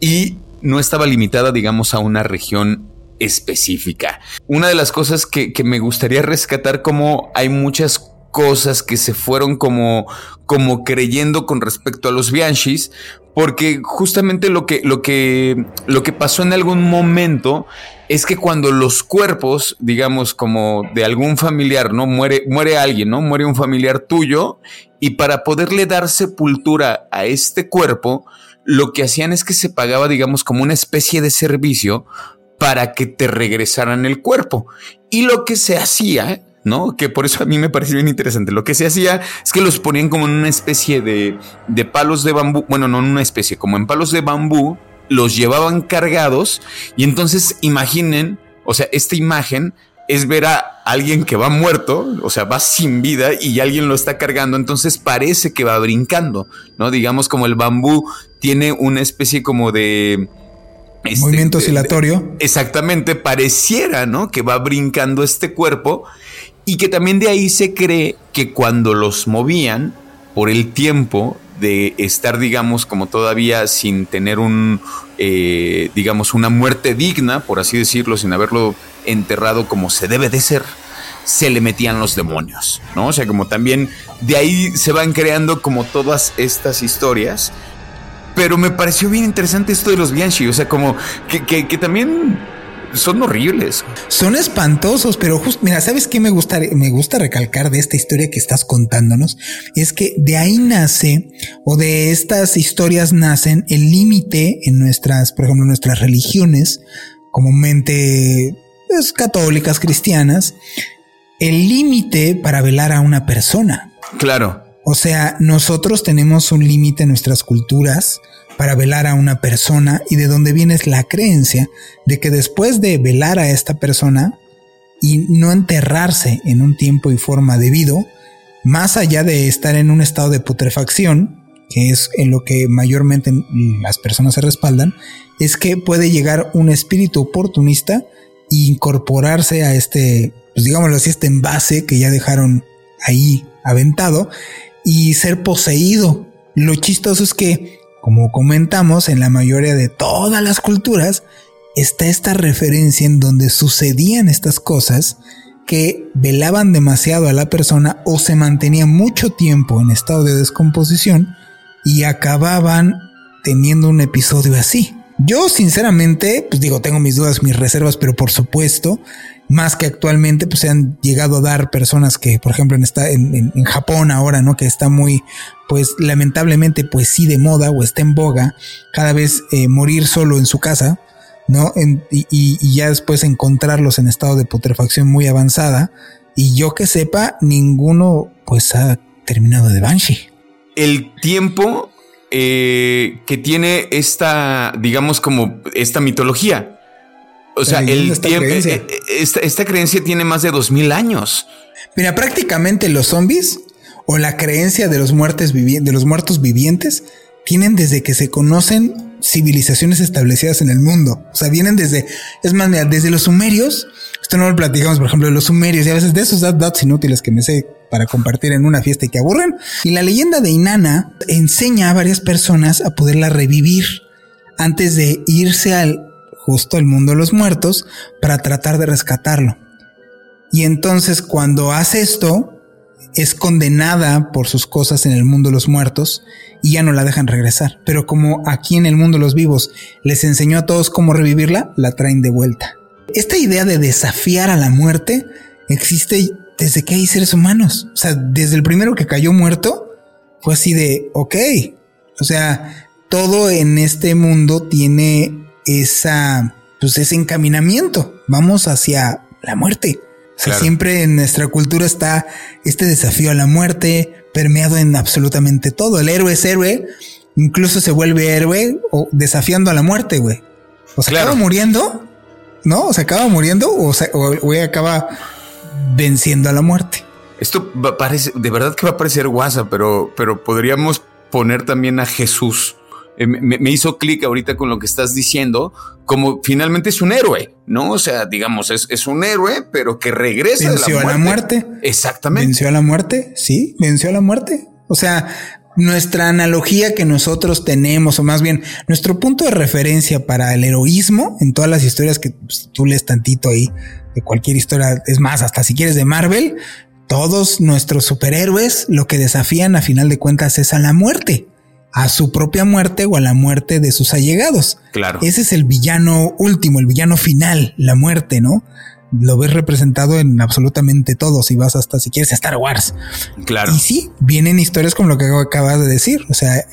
y no estaba limitada, digamos, a una región específica. Una de las cosas que, me gustaría rescatar como hay muchas cosas que se fueron como, como creyendo con respecto a los Bianchis, porque justamente lo que, lo que, lo que pasó en algún momento es que cuando los cuerpos, digamos, como de algún familiar, ¿no? Muere, muere alguien, ¿no? Muere un familiar tuyo, y para poderle dar sepultura a este cuerpo, lo que hacían es que se pagaba, digamos, como una especie de servicio para que te regresaran el cuerpo. Y lo que se hacía, ¿no? Que por eso a mí me parece bien interesante. Lo que se hacía es que los ponían como en una especie de, de palos de bambú, bueno, no en una especie, como en palos de bambú, los llevaban cargados y entonces imaginen, o sea, esta imagen es ver a alguien que va muerto, o sea, va sin vida y alguien lo está cargando, entonces parece que va brincando, ¿no? Digamos como el bambú tiene una especie como de este, Movimiento oscilatorio. Exactamente, pareciera, ¿no? Que va brincando este cuerpo y que también de ahí se cree que cuando los movían por el tiempo de estar, digamos, como todavía sin tener un, eh, digamos, una muerte digna, por así decirlo, sin haberlo enterrado como se debe de ser, se le metían los demonios, ¿no? O sea, como también de ahí se van creando como todas estas historias pero me pareció bien interesante esto de los Bianchi, o sea, como que, también son horribles. Son espantosos, pero justo, mira, ¿sabes qué me gusta, me gusta recalcar de esta historia que estás contándonos? Es que de ahí nace, o de estas historias nacen el límite en nuestras, por ejemplo, nuestras religiones, comúnmente pues, católicas, cristianas, el límite para velar a una persona. Claro. O sea, nosotros tenemos un límite en nuestras culturas para velar a una persona y de donde viene la creencia de que después de velar a esta persona y no enterrarse en un tiempo y forma debido, más allá de estar en un estado de putrefacción, que es en lo que mayormente las personas se respaldan, es que puede llegar un espíritu oportunista e incorporarse a este, pues digámoslo así, este envase que ya dejaron ahí aventado y ser poseído. Lo chistoso es que, como comentamos, en la mayoría de todas las culturas está esta referencia en donde sucedían estas cosas que velaban demasiado a la persona o se mantenían mucho tiempo en estado de descomposición y acababan teniendo un episodio así. Yo sinceramente, pues digo, tengo mis dudas, mis reservas, pero por supuesto, más que actualmente, pues se han llegado a dar personas que, por ejemplo, en, esta, en, Japón ahora, ¿no? Que está muy, pues lamentablemente, pues sí de moda o está en boga, cada vez eh, morir solo en su casa, ¿no? y, y, ya después encontrarlos en estado de putrefacción muy avanzada. Y yo que sepa, ninguno, pues ha terminado de Banshee. El tiempo eh, que tiene esta, digamos, como esta mitología. O sea, el tiempo, eh, eh, esta, creencia tiene más de dos mil años. Mira, prácticamente los zombies o la creencia de los, muertes de los muertos vivientes tienen desde que se conocen civilizaciones establecidas en el mundo. O sea, vienen desde, es más, mira, desde los sumerios. Esto no lo platicamos, por ejemplo, de los sumerios y a veces de esos datos inútiles que me sé para compartir en una fiesta y que aburren. Y la leyenda de Inanna enseña a varias personas a poderla revivir antes de irse al justo al mundo de los muertos para tratar de rescatarlo. Y entonces cuando hace esto, es condenada por sus cosas en el mundo de los muertos y ya no la dejan regresar. Pero como aquí en el mundo de los vivos les enseñó a todos cómo revivirla, la traen de vuelta. Esta idea de desafiar a la muerte existe desde que hay seres humanos. O sea, desde el primero que cayó muerto, fue así de, ok. O sea, todo en este mundo tiene esa, pues ese encaminamiento. Vamos hacia la muerte. O sea, siempre en nuestra cultura está este desafío a la muerte permeado en absolutamente todo. El héroe es héroe, incluso se vuelve héroe o desafiando a la muerte, güey. O se acaba muriendo, ¿no? O se acaba muriendo o, se, o, acaba venciendo a la muerte. Esto parece, de verdad que va a parecer guasa, pero, pero podríamos poner también a Jesús eh, me, hizo clic ahorita con lo que estás diciendo, como finalmente es un héroe, ¿no? O sea, digamos, es, un héroe, pero que regresa venció de la muerte. a la muerte. Exactamente. Venció a la muerte, sí, venció a la muerte. O sea, nuestra analogía que nosotros tenemos, o más bien nuestro punto de referencia para el heroísmo en todas las historias que pues, tú lees tantito ahí, de cualquier historia, es más, hasta si quieres de Marvel, todos nuestros superhéroes lo que desafían a final de cuentas es a la muerte a su propia muerte o a la muerte de sus allegados. Claro. Ese es el villano último, el villano final, la muerte, ¿no? Lo ves representado en absolutamente todo, si vas hasta, si quieres, a Star Wars. Claro. Y sí, vienen historias como lo que acabas de decir. O sea, eh,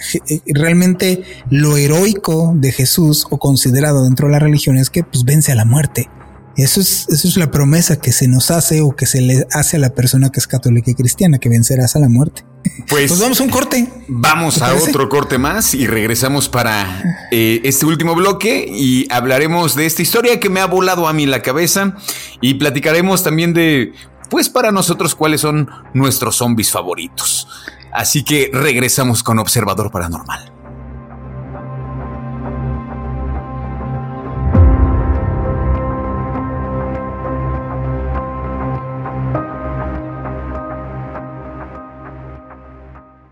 realmente lo heroico de Jesús o considerado dentro de la religión es que pues vence a la muerte. Eso es, eso es la promesa que se nos hace o que se le hace a la persona que es católica y cristiana, que vencerás a la muerte. Pues, pues vamos a un corte. Vamos a otro corte más y regresamos para eh, este último bloque y hablaremos de esta historia que me ha volado a mí la cabeza y platicaremos también de, pues para nosotros, cuáles son nuestros zombies favoritos. Así que regresamos con Observador Paranormal.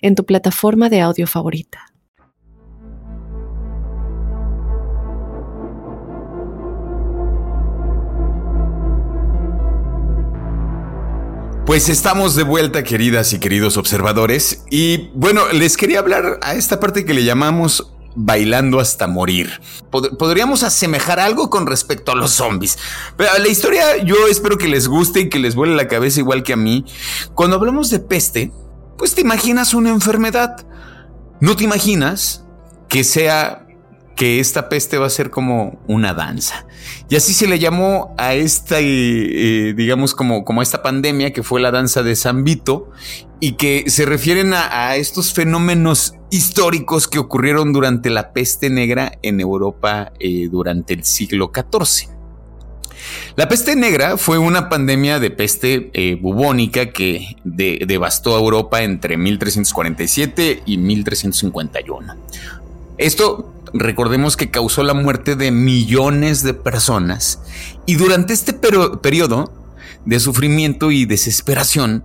en tu plataforma de audio favorita. Pues estamos de vuelta, queridas y queridos observadores. Y bueno, les quería hablar a esta parte que le llamamos bailando hasta morir. podríamos asemejar algo con respecto a los zombies. Pero la historia yo espero que les guste y que les vuele la cabeza igual que a mí. Cuando hablamos de peste, pues te imaginas una enfermedad. No te imaginas que sea que esta peste va a ser como una danza. Y así se le llamó a esta, eh, eh, digamos, como, como esta pandemia que fue la danza de San Vito y que se refieren a, estos fenómenos históricos que ocurrieron durante la peste negra en Europa eh, durante el siglo XIV. La peste negra fue una pandemia de peste eh, bubónica que devastó a Europa entre 1347 y 1351. Esto, recordemos que causó la muerte de millones de personas y durante este periodo de sufrimiento y desesperación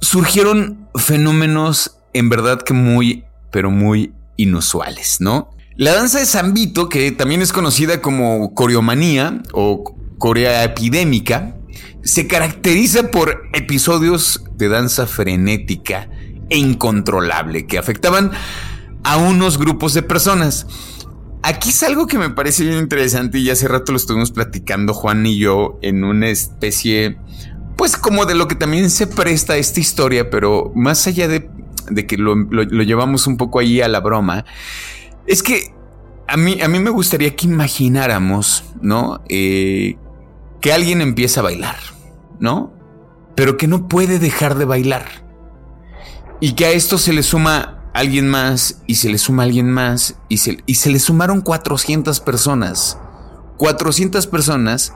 surgieron fenómenos en verdad que muy, pero muy inusuales, ¿no? La danza de San Vito, que también es conocida como coreomanía o Corea epidémica, se caracteriza por episodios de danza frenética e incontrolable que afectaban a unos grupos de personas. Aquí es algo que me parece bien interesante y hace rato lo estuvimos platicando Juan y yo en una especie, pues como de lo que también se presta esta historia, pero más allá de, que lo, llevamos un poco ahí a la broma, es que a mí, a mí me gustaría que imagináramos, ¿no? Eh, que alguien empieza a bailar, ¿no? Pero que no puede dejar de bailar. Y que a esto se le suma alguien más y se le suma alguien más y se, y se le sumaron 400 personas. 400 personas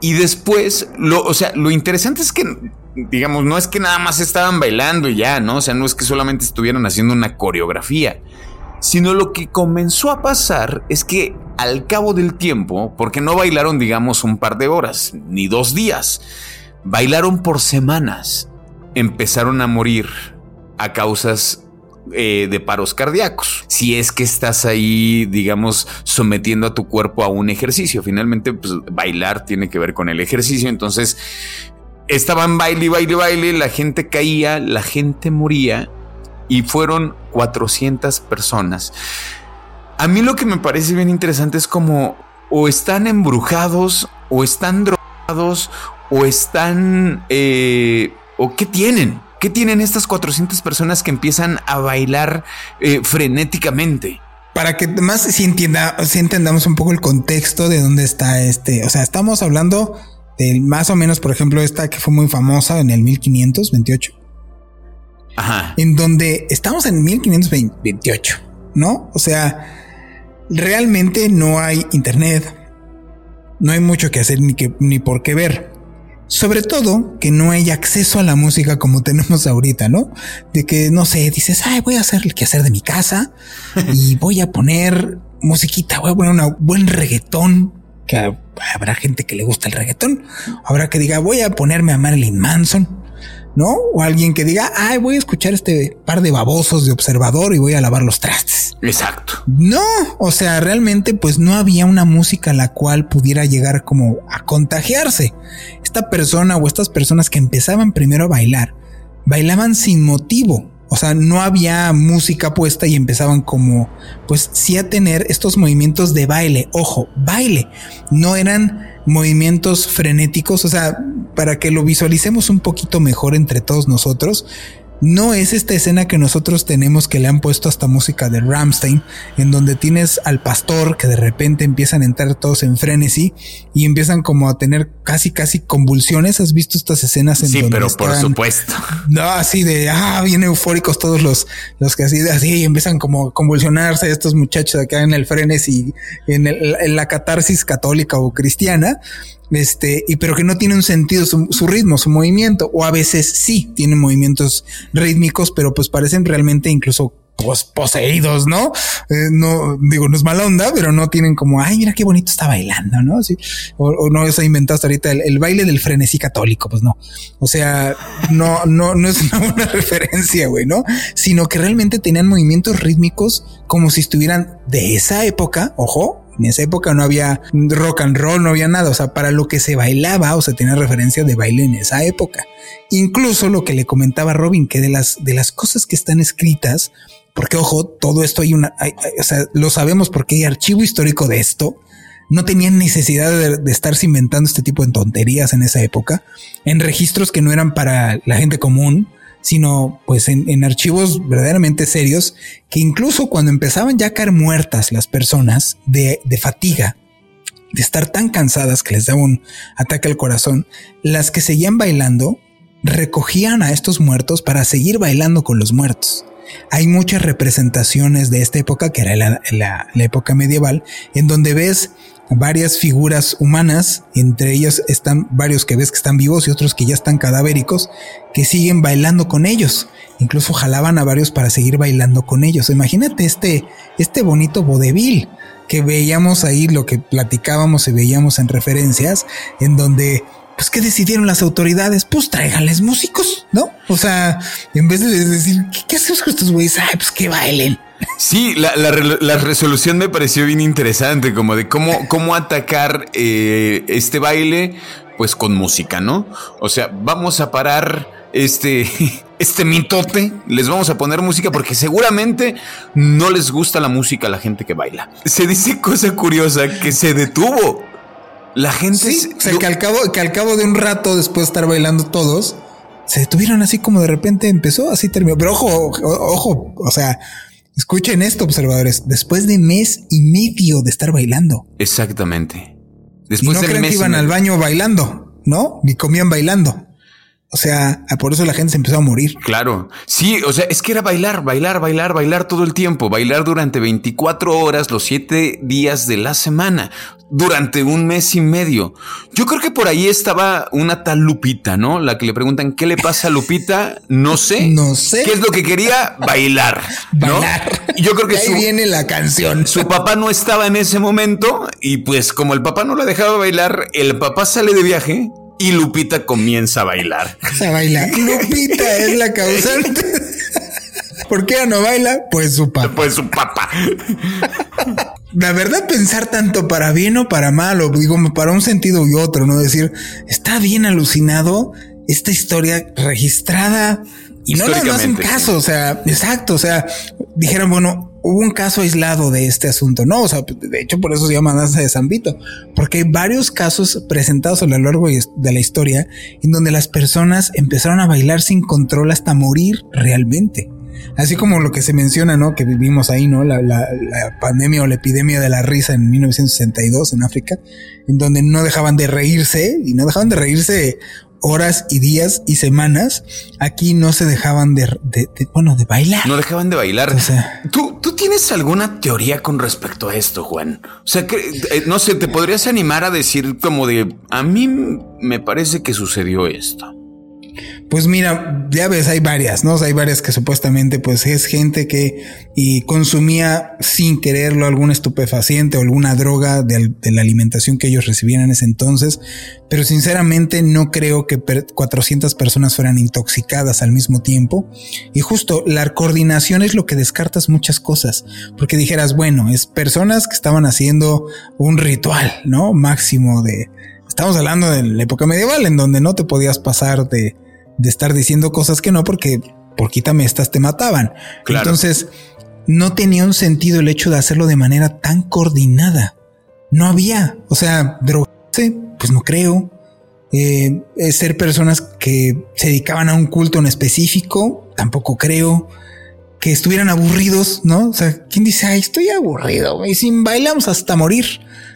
y después, lo, o sea, lo interesante es que digamos, no es que nada más estaban bailando y ya, ¿no? O sea, no es que solamente estuvieran haciendo una coreografía, sino lo que comenzó a pasar es que al cabo del tiempo, porque no bailaron, digamos, un par de horas, ni dos días, bailaron por semanas, empezaron a morir a causas eh, de paros cardíacos. Si es que estás ahí, digamos, sometiendo a tu cuerpo a un ejercicio. Finalmente, pues, bailar tiene que ver con el ejercicio. Entonces, estaban baile, baile, baile, la gente caía, la gente moría y fueron 400 personas. A mí lo que me parece bien interesante es como o están embrujados o están drogados o están... Eh, o qué tienen. ¿Qué tienen estas 400 personas que empiezan a bailar eh, frenéticamente? Para que más si, entienda, si entendamos un poco el contexto de dónde está este, o sea, estamos hablando de más o menos, por ejemplo, esta que fue muy famosa en el 1528. Ajá. En donde estamos en 1528, ¿no? O sea, realmente no hay internet, no hay mucho que hacer ni, que, ni por qué ver. Sobre todo que no hay acceso a la música como tenemos ahorita, ¿no? De que, no sé, dices, ay, voy a hacer el quehacer de mi casa y voy a poner musiquita, voy a poner un buen reggaetón, que habrá gente que le gusta el reggaetón, habrá que diga, voy a ponerme a Marilyn Manson, ¿no? O alguien que diga, ay, voy a escuchar este par de babosos de observador y voy a lavar los trastes. Exacto. No, o sea, realmente pues no había una música la cual pudiera llegar como a contagiarse. Esta persona o estas personas que empezaban primero a bailar, bailaban sin motivo. O sea, no había música puesta y empezaban como, pues sí a tener estos movimientos de baile. Ojo, baile. No eran movimientos frenéticos, o sea, para que lo visualicemos un poquito mejor entre todos nosotros, no es esta escena que nosotros tenemos que le han puesto hasta música de Ramstein, en donde tienes al pastor que de repente empiezan a entrar todos en frenesí y empiezan como a tener casi casi convulsiones. ¿Has visto estas escenas en sí, pero por supuesto. No, así de ah, bien eufóricos todos los, los que así, así empiezan como a convulsionarse estos muchachos acá en el frenesí, en, en la catarsis católica o cristiana este, y pero que no tiene un sentido su, ritmo, su movimiento, o a veces sí tienen movimientos rítmicos, pero pues parecen realmente incluso pues, poseídos, ¿no? Eh, no, digo, no es mala onda, pero no tienen como, ay, mira qué bonito está bailando, ¿no? Sí. O, no se hasta ahorita el, baile del frenesí católico, pues no. O sea, no, no, no es una referencia, güey, ¿no? Sino que realmente tenían movimientos rítmicos como si estuvieran de esa época, ojo, en esa época no había rock and roll, no había nada. O sea, para lo que se bailaba o se tenía referencia de baile en esa época. Incluso lo que le comentaba Robin, que de las, de las cosas que están escritas, porque ojo, todo esto hay una, o sea, lo sabemos porque hay archivo histórico de esto. No tenían necesidad de, de, estarse inventando este tipo de tonterías en esa época, en registros que no eran para la gente común, sino pues en, archivos verdaderamente serios que incluso cuando empezaban ya a caer muertas las personas de, de fatiga, de estar tan cansadas que les daba un ataque al corazón, las que seguían bailando recogían a estos muertos para seguir bailando con los muertos. Hay muchas representaciones de esta época, que era la, la, la época medieval, en donde ves varias figuras humanas, entre ellas están varios que ves que están vivos y otros que ya están cadavéricos, que siguen bailando con ellos. Incluso jalaban a varios para seguir bailando con ellos. Imagínate este, este bonito vodevil que veíamos ahí, lo que platicábamos y veíamos en referencias, en donde pues ¿qué decidieron las autoridades? Pues tráiganles músicos, ¿no? O sea, en vez de decir, ¿qué, hacemos con estos güeyes? Ay, pues que bailen. Sí, la, resolución me pareció bien interesante, como de cómo, cómo atacar eh, este baile, pues con música, ¿no? O sea, vamos a parar este, este mitote, les vamos a poner música porque seguramente no les gusta la música a la gente que baila. Se dice cosa curiosa que se detuvo. La gente... Sí, o sea, que, al cabo, que al cabo de un rato después de estar bailando todos, se detuvieron así como de repente empezó, así terminó. Pero ojo, ojo, o sea, Escuchen esto, observadores. Después de mes y medio de estar bailando. Exactamente. Después y no creen que iban al baño bailando, ¿no? Ni comían bailando. O sea, por eso la gente se empezó a morir. Claro. Sí, o sea, es que era bailar, bailar, bailar, bailar todo el tiempo, bailar durante 24 horas los 7 días de la semana, durante un mes y medio. Yo creo que por ahí estaba una tal Lupita, ¿no? La que le preguntan, ¿qué le pasa a Lupita? No sé. No sé. ¿Qué es lo que quería? Bailar. ¿no? Bailar. Yo creo que ahí viene la canción. Su papá no estaba en ese momento y pues como el papá no la dejaba bailar, el papá sale de viaje y Lupita comienza a bailar. A bailar. Lupita es la causante. ¿Por qué no baila? Pues su papá. Pues su papá. La verdad, pensar tanto para bien o para mal, o digo, para un sentido y otro, ¿no? Decir, está bien alucinado esta historia registrada y no le hacen caso. O sea, exacto. O sea, dijeron, bueno, hubo un caso aislado de este asunto. No, o sea, de hecho, por eso se llama danza de San Vito, porque hay varios casos presentados a lo largo de la historia en donde las personas empezaron a bailar sin control hasta morir realmente. Así como lo que se menciona, ¿no? Que vivimos ahí, ¿no? La, la, la, pandemia o la epidemia de la risa en 1962 en África, en donde no dejaban de reírse y no dejaban de reírse horas y días y semanas, aquí no se dejaban de, de, de bueno, de bailar. No dejaban de bailar. O sea, ¿Tú, ¿Tú tienes alguna teoría con respecto a esto, Juan? O sea, que, eh, no sé, ¿te podrías animar a decir como de, a mí me parece que sucedió esto? Pues mira, ya ves, hay varias, ¿no? hay varias que supuestamente pues es gente que y consumía sin quererlo algún estupefaciente o alguna droga de, de, la alimentación que ellos recibían en ese entonces, pero sinceramente no creo que 400 personas fueran intoxicadas al mismo tiempo. Y justo la coordinación es lo que descartas muchas cosas, porque dijeras, bueno, es personas que estaban haciendo un ritual, ¿no? Máximo de... Estamos hablando de la época medieval en donde no te podías pasar de de estar diciendo cosas que no porque por quítame estas te mataban. Entonces no tenía un sentido el hecho de hacerlo de manera tan coordinada. No había, o sea, drogarse, pues no creo. Eh, ser personas que se dedicaban a un culto en específico, tampoco creo. Que estuvieran aburridos, ¿no? O sea, ¿quién dice, ay, estoy aburrido? Y sin bailamos hasta morir.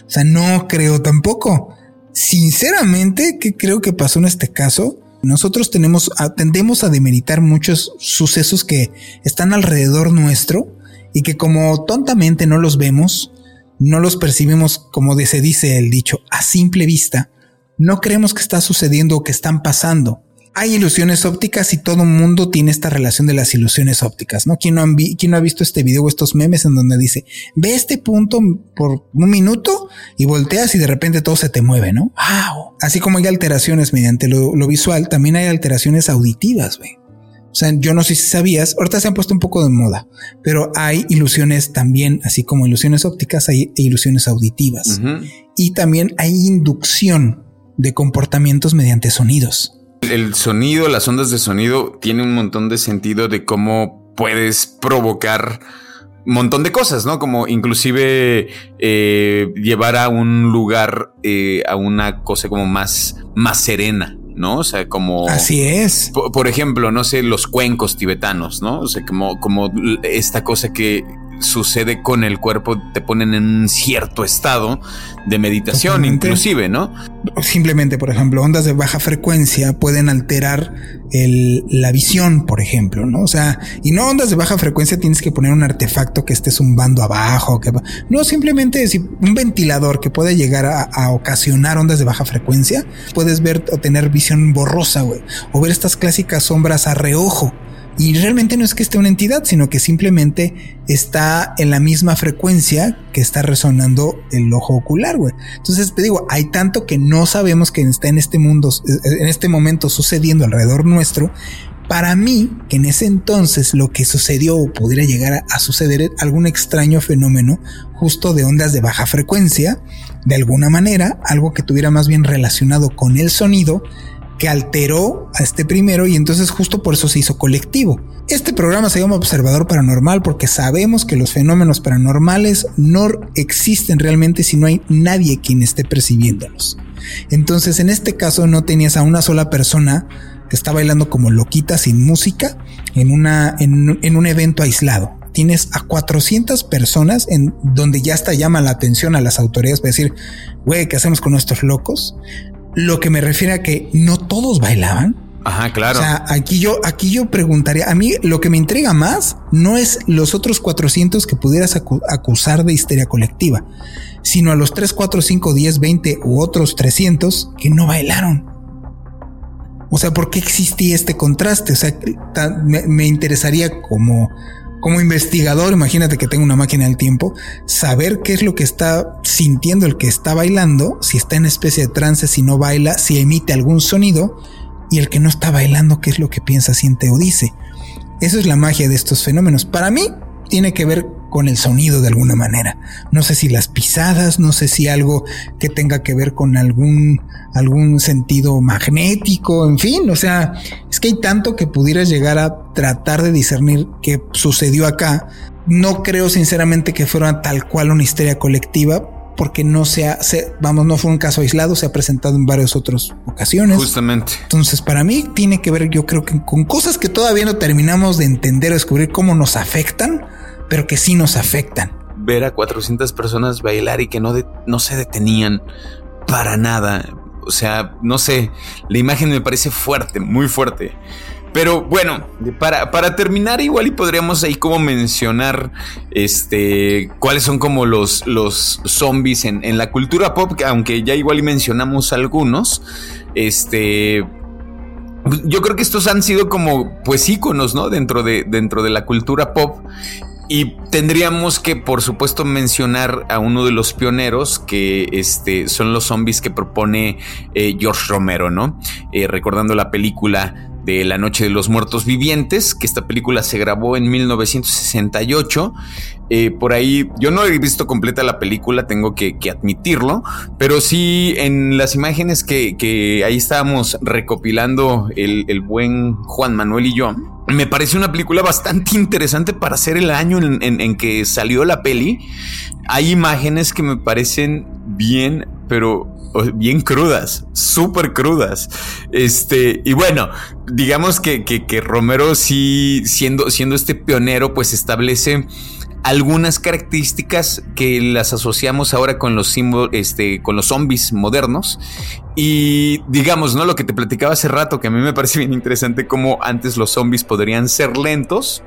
O sea, no creo tampoco. Sinceramente, ¿qué creo que pasó en este caso? Nosotros tenemos, tendemos a demeritar muchos sucesos que están alrededor nuestro y que como tontamente no los vemos, no los percibimos como se dice el dicho a simple vista, no creemos que está sucediendo o que están pasando hay ilusiones ópticas y todo el mundo tiene esta relación de las ilusiones ópticas, ¿no? ¿Quién no, no ha visto este video o estos memes en donde dice, ve este punto por un minuto y volteas y de repente todo se te mueve, ¿no? ¡Wow! Así como hay alteraciones mediante lo, lo visual, también hay alteraciones auditivas, güey. O sea, yo no sé si sabías, ahorita se han puesto un poco de moda, pero hay ilusiones también, así como ilusiones ópticas, hay ilusiones auditivas. Y también hay inducción de comportamientos mediante sonidos. El sonido, las ondas de sonido, tiene un montón de sentido de cómo puedes provocar un montón de cosas, ¿no? Como inclusive eh, llevar a un lugar, eh, a una cosa como más, más serena. ¿no? O sea, como... Así es. Por, por, ejemplo, no sé, los cuencos tibetanos, ¿no? O sea, como, como esta cosa que sucede con el cuerpo, te ponen en un cierto estado de meditación, Totalmente. inclusive, ¿no? Simplemente, por ejemplo, ondas de baja frecuencia pueden alterar el, la visión, por ejemplo, ¿no? O sea, y no ondas de baja frecuencia tienes que poner un artefacto que esté zumbando abajo, que no simplemente es un ventilador que puede llegar a, a ocasionar ondas de baja frecuencia, puedes ver o tener visión borrosa, güey, o ver estas clásicas sombras a reojo y realmente no es que esté una entidad, sino que simplemente está en la misma frecuencia que está resonando el ojo ocular, güey. Entonces te digo, hay tanto que no sabemos que está en este mundo, en este momento sucediendo alrededor nuestro. Para mí, que en ese entonces lo que sucedió o pudiera llegar a, a suceder algún extraño fenómeno justo de ondas de baja frecuencia, de alguna manera, algo que tuviera más bien relacionado con el sonido, que alteró a este primero y entonces justo por eso se hizo colectivo. Este programa se llama Observador Paranormal porque sabemos que los fenómenos paranormales no existen realmente si no hay nadie quien esté percibiéndolos. Entonces en este caso no tenías a una sola persona que está bailando como loquita sin música en, una, en, un evento aislado tienes a 400 personas en donde ya hasta llama la atención a las autoridades para decir, güey, ¿qué hacemos con nuestros locos? Lo que me refiere a que no todos bailaban. Ajá, claro. O sea, aquí yo, aquí yo preguntaría, a mí lo que me intriga más no es los otros 400 que pudieras acusar de histeria colectiva, sino a los 3, 4, 5, 10, 20 u otros 300 que no bailaron. O sea, ¿por qué existía este contraste? O sea, me, me interesaría como como investigador, imagínate que tengo una máquina del tiempo, saber qué es lo que está sintiendo el que está bailando, si está en especie de trance, si no baila, si emite algún sonido, y el que no está bailando, qué es lo que piensa, siente o dice. Eso es la magia de estos fenómenos. Para mí, tiene que ver con el sonido de alguna manera. No sé si las pisadas, no sé si algo que tenga que ver con algún, algún sentido magnético, en fin, o sea, es que hay tanto que pudieras llegar a tratar de discernir qué sucedió acá. No creo sinceramente que fuera tal cual una histeria colectiva, porque no se ha, vamos, no fue un caso aislado, se ha presentado en varias otras ocasiones. Justamente. Entonces, para mí tiene que ver, yo creo que con cosas que todavía no terminamos de entender o descubrir cómo nos afectan, pero que sí nos afectan. Ver a 400 personas bailar y que no, no se detenían para nada. O sea, no sé, la imagen me parece fuerte, muy fuerte. Pero bueno, para, para, terminar, igual y podríamos ahí como mencionar este cuáles son como los, los zombies en, en la cultura pop, aunque ya igual y mencionamos algunos. Este. Yo creo que estos han sido como pues íconos, ¿no? Dentro de, dentro de la cultura pop. Y tendríamos que, por supuesto, mencionar a uno de los pioneros que este, son los zombies que propone eh, George Romero, ¿no? Eh, recordando la película de La Noche de los Muertos Vivientes, que esta película se grabó en 1968. Eh, por ahí, yo no he visto completa la película, tengo que, admitirlo, pero sí en las imágenes que, ahí estábamos recopilando el, buen Juan Manuel y yo, me parece una película bastante interesante para ser el año en, en que salió la peli. Hay imágenes que me parecen bien, pero bien crudas, súper crudas. Este, y bueno, digamos que, que, Romero sí, siendo, siendo este pionero, pues establece algunas características que las asociamos ahora con los símbolos, este, con los zombies modernos. Y digamos, ¿no? Lo que te platicaba hace rato, que a mí me parece bien interesante cómo antes los zombies podrían ser lentos,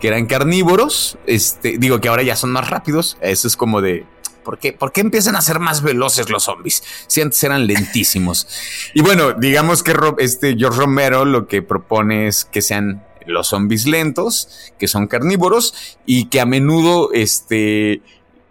que eran carnívoros. Este, digo que ahora ya son más rápidos. Eso es como de, ¿Por qué? empiezan a ser más veloces los zombies? Si antes eran lentísimos. y bueno, digamos que este George Romero lo que propone es que sean los zombies lentos, que son carnívoros y que a menudo este,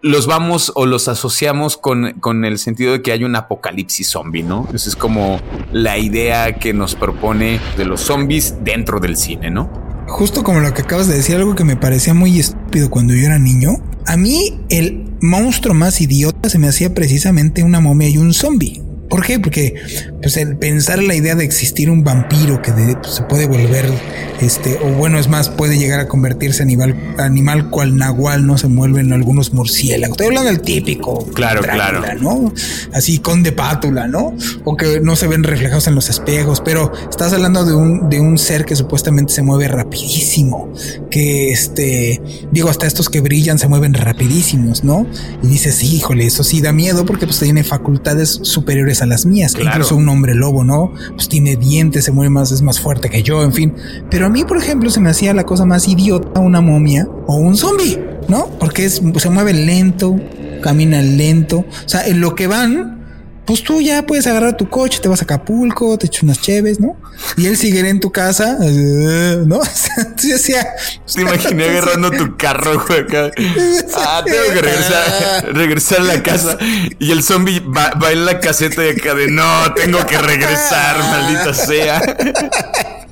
los vamos o los asociamos con, con, el sentido de que hay un apocalipsis zombie, ¿no? Esa es como la idea que nos propone de los zombies dentro del cine, ¿no? justo como lo que acabas de decir, algo que me parecía muy estúpido cuando yo era niño. A mí el monstruo más idiota se me hacía precisamente una momia y un zombie. ¿Por qué? Porque pues el pensar la idea de existir un vampiro que pues, se puede volver, este, o bueno, es más, puede llegar a convertirse en animal, animal cual nahual, no se mueven algunos murciélagos. Estoy hablando del típico. Claro, claro. ¿no? Así con de pátula, ¿no? O que no se ven reflejados en los espejos, pero estás hablando de un, de un ser que supuestamente se mueve rapidísimo, que este, digo, hasta estos que brillan se mueven rapidísimos, ¿no? Y dices, híjole, eso sí da miedo porque pues tiene facultades superiores a las mías, incluso un hombre lobo, ¿no? Pues tiene dientes, se mueve más, es más fuerte que yo, en fin. Pero a mí, por ejemplo, se me hacía la cosa más idiota una momia o un zombie, ¿no? Porque es, se mueve lento, camina lento. O sea, en lo que van, pues tú ya puedes agarrar tu coche, te vas a Acapulco, te echas unas cheves, ¿no? Y él sigue en tu casa, eh, ¿no? Tú decía. Te imaginé agarrando tu carro, güey, acá. Ah, tengo que regresar, regresar a la casa. Y el zombie va, va en la caseta de acá de no, tengo que regresar, maldita sea.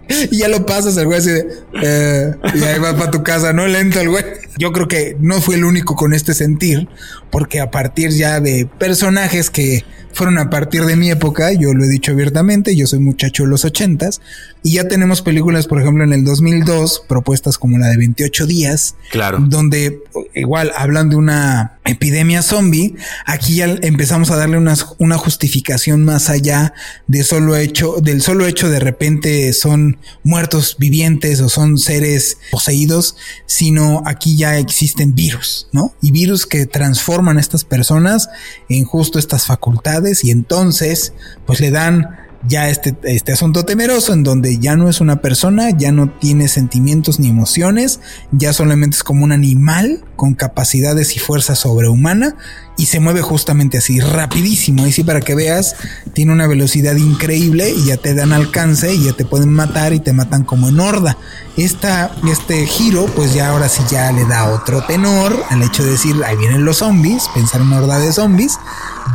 Y ya lo pasas el güey así de. Eh, y ahí va para tu casa, ¿no? Lento el güey. Yo creo que no fue el único con este sentir, porque a partir ya de personajes que fueron a partir de mi época, yo lo he dicho abiertamente, yo soy muchacho de los ochentas, y ya tenemos películas, por ejemplo, en el 2002, propuestas como la de 28 días, claro. donde igual hablan de una epidemia zombie, aquí ya empezamos a darle una, una justificación más allá de solo hecho, del solo hecho de repente son muertos vivientes o son seres poseídos, sino aquí ya existen virus, ¿no? Y virus que transforman estas personas en justo estas facultades y entonces pues le dan ya este, este asunto temeroso en donde ya no es una persona, ya no tiene sentimientos ni emociones, ya solamente es como un animal con capacidades y fuerza sobrehumana y se mueve justamente así, rapidísimo. Y sí, para que veas, tiene una velocidad increíble y ya te dan alcance y ya te pueden matar y te matan como en horda. Esta, este giro, pues ya ahora sí ya le da otro tenor al hecho de decir, ahí vienen los zombies, pensar en horda de zombies.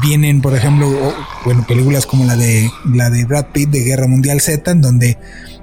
Vienen, por ejemplo, bueno, películas como la de la de Brad Pitt de Guerra Mundial Z, en donde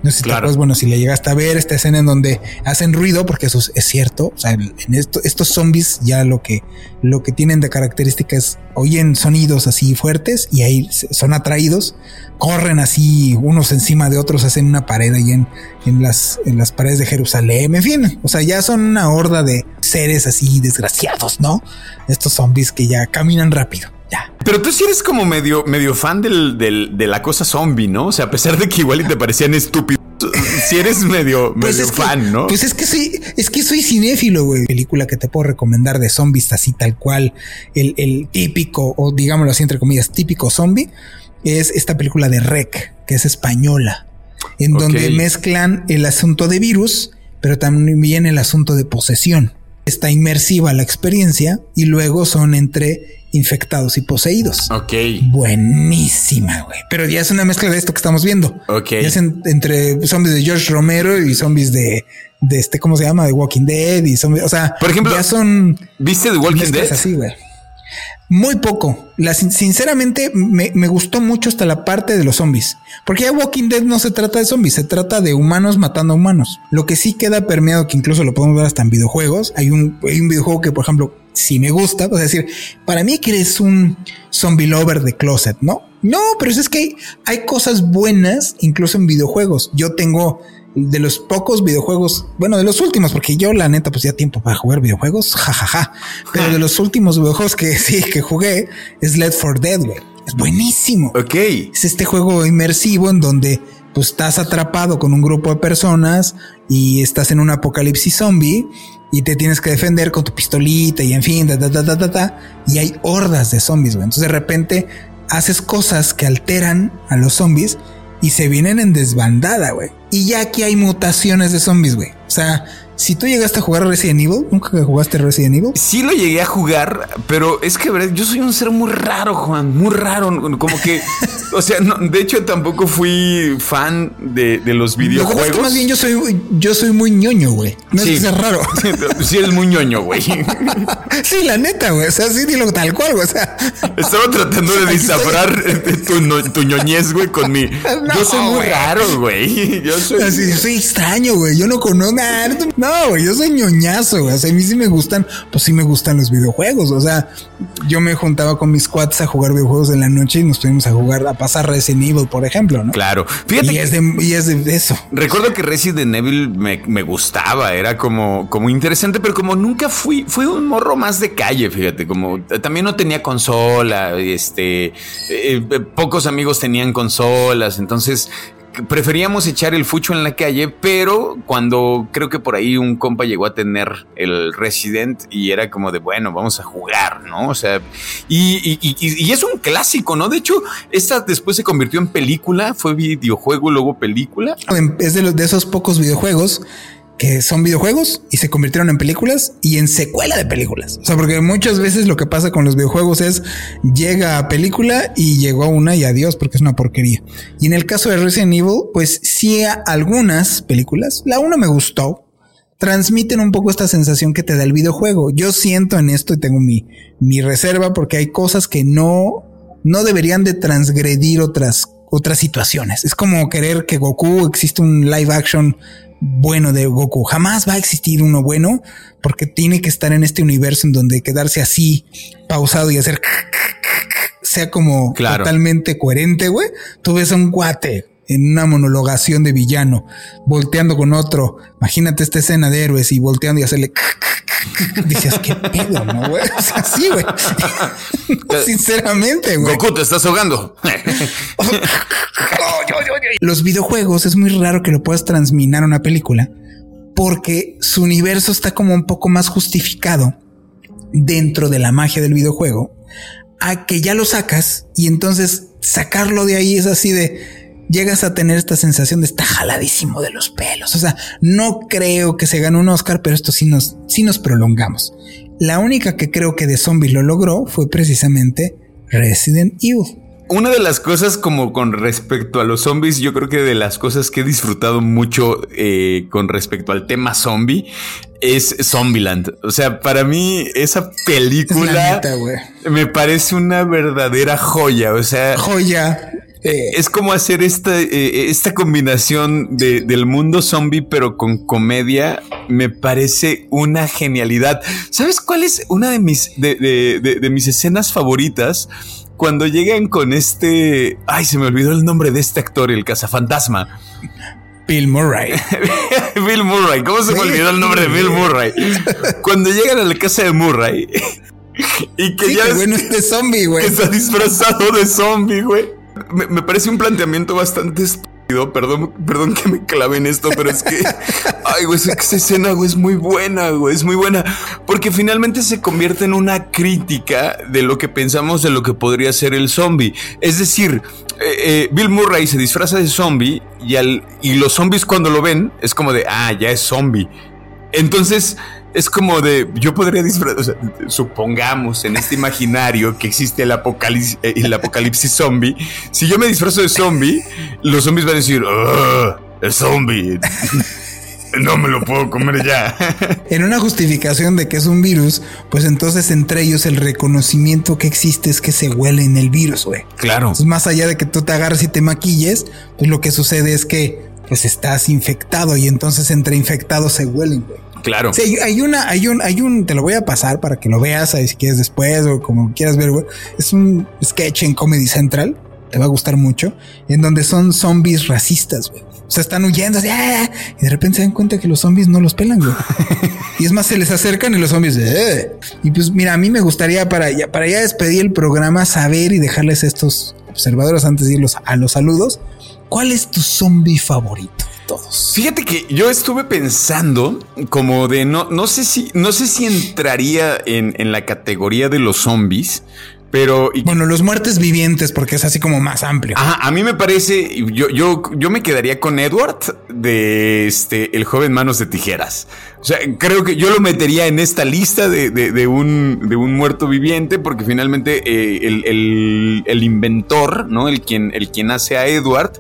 no sé si te bueno, si le llegaste a ver esta escena en donde hacen ruido, porque eso es, cierto. O sea, en esto, estos zombies ya lo que, lo que tienen de característica es oyen sonidos así fuertes y ahí son atraídos, corren así unos encima de otros, hacen una pared ahí en, en, las, en las paredes de Jerusalén. En fin, o sea, ya son una horda de seres así desgraciados, ¿no? Estos zombies que ya caminan rápido. Pero tú sí eres como medio, medio fan del, de la cosa zombie, ¿no? O sea, a pesar de que igual y te parecían estúpidos, si eres medio, pues medio fan, ¿no? Pues es que soy, es que soy cinéfilo, güey. Película que te puedo recomendar de zombies así tal cual, el, típico, o digámoslo así entre comillas, típico zombie, es esta película de Rec, que es española, en donde mezclan el asunto de virus, pero también el asunto de posesión. Está inmersiva la experiencia y luego son entre infectados y poseídos. Ok. Buenísima, güey. Pero ya es una mezcla de esto que estamos viendo. Ok. Ya es entre zombies de George Romero y zombies de, de este, ¿cómo se llama? De Walking Dead y zombies. O sea, por ejemplo, ya son. ¿Viste de Walking Dead? así, güey. Muy poco. Sinceramente, me, me, gustó mucho hasta la parte de los zombies. Porque ya Walking Dead no se trata de zombies, se trata de humanos matando a humanos. Lo que sí queda permeado, que incluso lo podemos ver hasta en videojuegos. Hay un, hay un videojuego que, por ejemplo, si me gusta, pues decir, para mí que eres un zombie lover de closet, ¿no? No, pero es que hay cosas buenas incluso en videojuegos. Yo tengo de los pocos videojuegos, bueno, de los últimos, porque yo la neta pues ya tiempo para jugar videojuegos, jajaja. Pero de los últimos videojuegos que sí que jugué es Led for Dead, güey. Es buenísimo. Ok. Es este juego inmersivo en donde pues estás atrapado con un grupo de personas y estás en un apocalipsis zombie y te tienes que defender con tu pistolita y en fin, da, da, da, da, da, y hay hordas de zombies, güey. Entonces de repente haces cosas que alteran a los zombies y se vienen en desbandada, güey. Y ya aquí hay mutaciones de zombies, güey. O sea, si tú llegaste a jugar Resident Evil, ¿nunca jugaste Resident Evil? Sí lo llegué a jugar, pero es que ¿verdad? yo soy un ser muy raro, Juan, muy raro. Como que, o sea, no, de hecho tampoco fui fan de, de los videojuegos. Es más bien yo soy, yo soy muy ñoño, güey. No es que sea raro. Sí, eres muy ñoño, güey. sí, la neta, güey. O sea, sí, dilo tal cual, güey. O sea, estaba tratando de desafrar tu, tu, ñoñez, güey, con mi. yo soy muy raro, güey. Yo soy. Así, yo soy extraño, güey. Yo no conozco nada. No, yo soy ñoñazo, güey. O sea, a mí sí me gustan, pues sí me gustan los videojuegos. O sea, yo me juntaba con mis cuates a jugar videojuegos en la noche y nos fuimos a jugar, a pasar Resident Evil, por ejemplo, ¿no? Claro. Fíjate. Y, es, de, y es de eso. Recuerdo que Resident Evil me, me, gustaba, era como, como interesante, pero como nunca fui, fui un morro más de calle, fíjate, como también no tenía consola, este, eh, pocos amigos tenían consolas, entonces preferíamos echar el fucho en la calle, pero cuando creo que por ahí un compa llegó a tener el Resident y era como de, bueno, vamos a jugar, ¿no? O sea, y, es un clásico, ¿no? De hecho, esta después se convirtió en película, fue videojuego, luego película. Es de, los, de esos pocos videojuegos que son videojuegos y se convirtieron en películas y en secuela de películas. O sea, porque muchas veces lo que pasa con los videojuegos es llega a película y llegó a una y adiós porque es una porquería. Y en el caso de Resident Evil, pues sí algunas películas, la una me gustó, transmiten un poco esta sensación que te da el videojuego. Yo siento en esto y tengo mi, mi reserva porque hay cosas que no, no deberían de transgredir otras otras situaciones. Es como querer que Goku existe un live action bueno de Goku. Jamás va a existir uno bueno porque tiene que estar en este universo en donde quedarse así pausado y hacer sea como totalmente coherente, güey. Tú ves a un guate en una monologación de villano volteando con otro. Imagínate esta escena de héroes y volteando y hacerle dices qué pedo, no güey. sí, güey. Sinceramente, güey. Goku, te estás ahogando. Los videojuegos es muy raro que lo puedas transminar a una película porque su universo está como un poco más justificado dentro de la magia del videojuego a que ya lo sacas y entonces sacarlo de ahí es así de llegas a tener esta sensación de está jaladísimo de los pelos. O sea, no creo que se gane un Oscar, pero esto sí nos, sí nos prolongamos. La única que creo que de zombie lo logró fue precisamente Resident Evil. Una de las cosas como con respecto a los zombies, yo creo que de las cosas que he disfrutado mucho eh, con respecto al tema zombie es Zombieland. O sea, para mí esa película me parece una verdadera joya. O sea, joya. Eh, es como hacer esta, eh, esta combinación de, del mundo zombie, pero con comedia. Me parece una genialidad. ¿Sabes cuál es una de mis, de, de mis escenas favoritas? Cuando llegan con este. Ay, se me olvidó el nombre de este actor, el cazafantasma. Bill Murray. Bill Murray. ¿Cómo se me olvidó el nombre de Bill Murray? Cuando llegan a la casa de Murray. y que ya. bueno, este zombie, güey. Que está disfrazado de zombie, güey. Me, parece un planteamiento bastante estúpido. Perdón, perdón que me clave en esto, pero es que. Ay, güey, esa escena, güey, es muy buena, güey, es muy buena. Porque finalmente se convierte en una crítica de lo que pensamos de lo que podría ser el zombie. Es decir, eh, eh, Bill Murray se disfraza de zombie y, al, y los zombies cuando lo ven es como de, ah, ya es zombie. Entonces, es como de, yo podría disfrutar, supongamos en este imaginario que existe el apocalipsis, eh, el apocalipsis zombie, si yo me disfrazo de zombie, los zombies van a decir, es zombie. No me lo puedo comer ya. en una justificación de que es un virus, pues entonces entre ellos el reconocimiento que existe es que se huele en el virus, güey. Claro. más allá de que tú te agarres y te maquilles, pues lo que sucede es que pues estás infectado y entonces entre infectados se huelen, güey. Claro. Sí, hay una, hay un, hay un, te lo voy a pasar para que lo veas ahí si quieres después o como quieras ver, güey. Es un sketch en Comedy Central, te va a gustar mucho, en donde son zombies racistas, güey. O sea, están huyendo así, ¡ah! y de repente se dan cuenta que los zombies no los pelan, güey. y es más, se les acercan y los zombies, ¡eh! Y pues mira, a mí me gustaría para ya, para ya despedir el programa saber y dejarles estos observadores antes de irlos a los saludos. ¿Cuál es tu zombie favorito? Todos. Fíjate que yo estuve pensando como de no, no sé si, no sé si entraría en, en la categoría de los zombies, pero bueno, los muertes vivientes, porque es así como más amplio. a mí me parece, yo, yo, yo me quedaría con Edward de este el joven manos de tijeras. O sea, creo que yo lo metería en esta lista de, de, un, de un muerto viviente, porque finalmente eh, el, el, el, inventor, ¿no? El quien, el quien hace a Edward,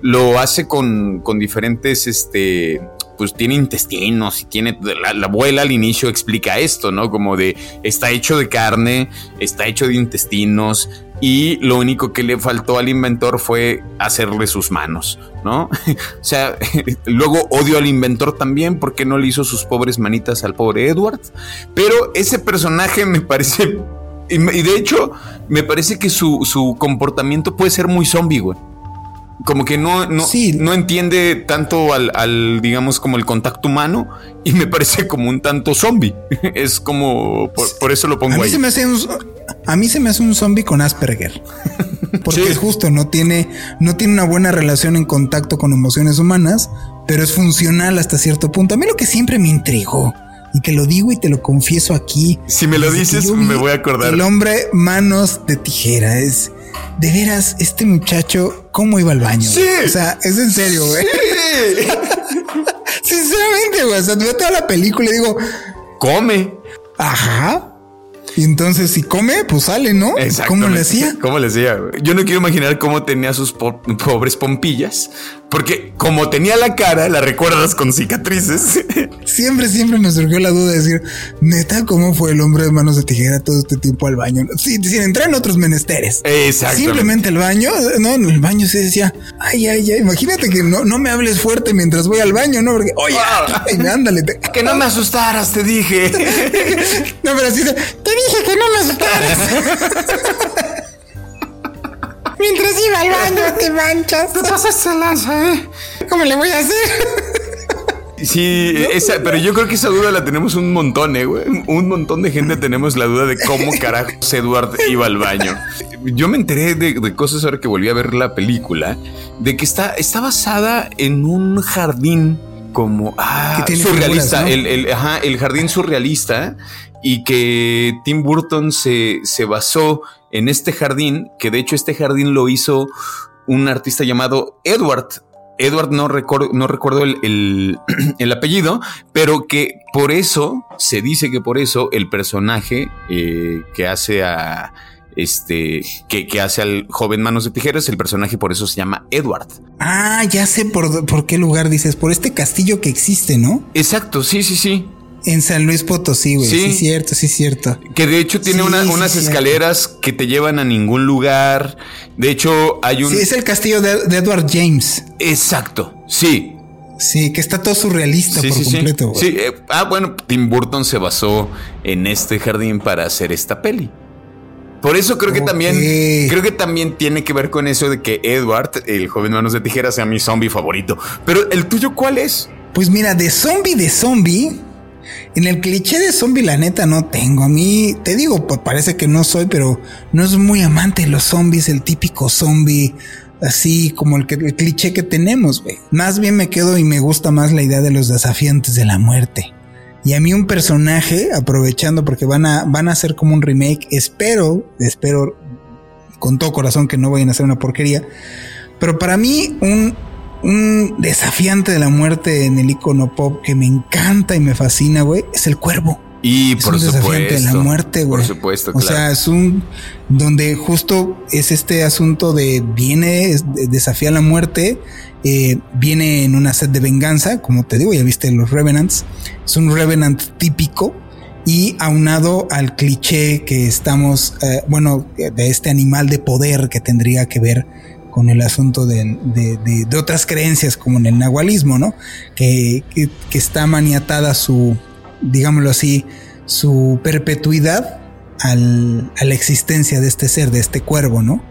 lo hace con, con diferentes este, pues tiene intestinos y tiene. La, abuela al inicio explica esto, ¿no? Como de está hecho de carne, está hecho de intestinos y lo único que le faltó al inventor fue hacerle sus manos, ¿no? o sea, luego odio al inventor también porque no le hizo sus pobres manitas al pobre Edward, pero ese personaje me parece. Y de hecho, me parece que su, su comportamiento puede ser muy zombie, güey como que no, no, no entiende tanto al, digamos, como el contacto humano y me parece como un tanto zombie. es como, por, eso lo pongo a mí ahí. Se me hace un, a mí se me hace un zombie con Asperger. Porque es justo, no tiene, no tiene una buena relación en contacto con emociones humanas, pero es funcional hasta cierto punto. A mí lo que siempre me intrigó y que lo digo y te lo confieso aquí. Si me lo dices, me voy a acordar. El hombre manos de tijera es de veras, este muchacho, ¿cómo iba al baño? Sí. O sea, es en serio, güey. Sí. Sinceramente, güey. O sea, veo toda la película y digo, come. Ajá. Y entonces, si come, pues sale, ¿no? ¿Cómo le hacía? ¿Cómo le hacía? Yo no quiero imaginar cómo tenía sus pobres pompillas, porque como tenía la cara, la recuerdas con cicatrices. Siempre, siempre me surgió la duda de decir, neta, ¿cómo fue el hombre de manos de tijera todo este tiempo al baño? Sí, sin entrar en otros menesteres. Exacto. Simplemente el baño, no, en el baño se decía, ay, ay, ay, imagínate que no, no me hables fuerte mientras voy al baño, ¿no? Porque, oye, ah. ándale. Que no me asustaras, te dije. no, pero así, te dije que no me asustaras. Mientras iba al baño, te manchas. Te pasaste lanza, ¿eh? ¿Cómo le voy a hacer? Sí, esa, pero yo creo que esa duda la tenemos un montón, ¿eh, güey? Un montón de gente tenemos la duda de cómo carajos Edward iba al baño. Yo me enteré de, cosas ahora que volví a ver la película, de que está, está basada en un jardín como ah, surrealista, el, el, ajá, el jardín surrealista y que Tim Burton se, se basó en este jardín, que de hecho este jardín lo hizo un artista llamado Edward. Edward no, recuerdo, no recuerdo el, el, apellido, pero que por eso, se dice que por eso el personaje eh, que hace a este, que, que, hace al joven Manos de Tijeras, el personaje por eso se llama Edward. Ah, ya sé por, por qué lugar dices, por este castillo que existe, ¿no? Exacto, sí, sí, sí. En San Luis Potosí, güey. Sí. cierto, sí, cierto. Que de hecho tiene unas escaleras que te llevan a ningún lugar. De hecho, hay un. Sí, es el castillo de, Edward James. Exacto, sí. Sí, que está todo surrealista por completo. Sí, sí. Eh, ah, bueno, Tim Burton se basó en este jardín para hacer esta peli. Por eso creo que también, creo que también tiene que ver con eso de que Edward, el joven manos de tijera, sea mi zombie favorito. Pero el tuyo, ¿cuál es? Pues mira, de zombie de zombie, en el cliché de zombie, la neta, no tengo. A mí, te digo, parece que no soy, pero no es muy amante de los zombies, el típico zombie, así como el, que, el cliché que tenemos, güey. Más bien me quedo y me gusta más la idea de los desafiantes de la muerte. Y a mí un personaje, aprovechando porque van a, van a hacer como un remake, espero, espero con todo corazón que no vayan a hacer una porquería. Pero para mí, un, un desafiante de la muerte en el icono pop que me encanta y me fascina, güey, es el cuervo. Y por supuesto. de la muerte, güey. Por supuesto, O sea, es un donde justo es este asunto de viene, desafía la muerte, eh, viene en una sed de venganza, como te digo, ya viste los Revenants. Es un Revenant típico y aunado al cliché que estamos, eh, bueno, de este animal de poder que tendría que ver con el asunto de, de, otras creencias como en el nahualismo, ¿no? Que, que, está maniatada su, digámoslo así, su perpetuidad al, a la existencia de este ser, de este cuervo, ¿no?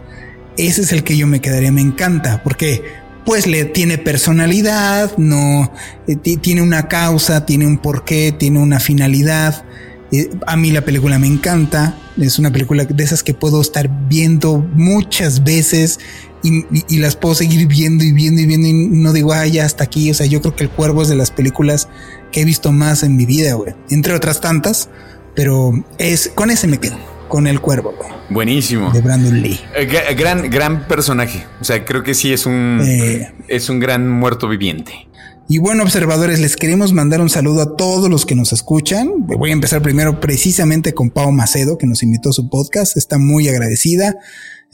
Ese es el que yo me quedaría, me encanta, porque pues le tiene personalidad, no, eh, tiene una causa, tiene un porqué, tiene una finalidad. Eh, a mí la película me encanta, es una película de esas que puedo estar viendo muchas veces y, las puedo seguir viendo y viendo y viendo y no digo, ah, ya hasta aquí. O sea, yo creo que El Cuervo es de las películas que he visto más en mi vida, güey. Entre otras tantas, pero es con ese me quedo, con El Cuervo, güey. Buenísimo. De Brandon Lee. Eh, gran, gran personaje. O sea, creo que sí es un, eh. es un gran muerto viviente. Y bueno, observadores, les queremos mandar un saludo a todos los que nos escuchan. Voy a empezar primero precisamente con Pau Macedo, que nos invitó a su podcast. Está muy agradecida.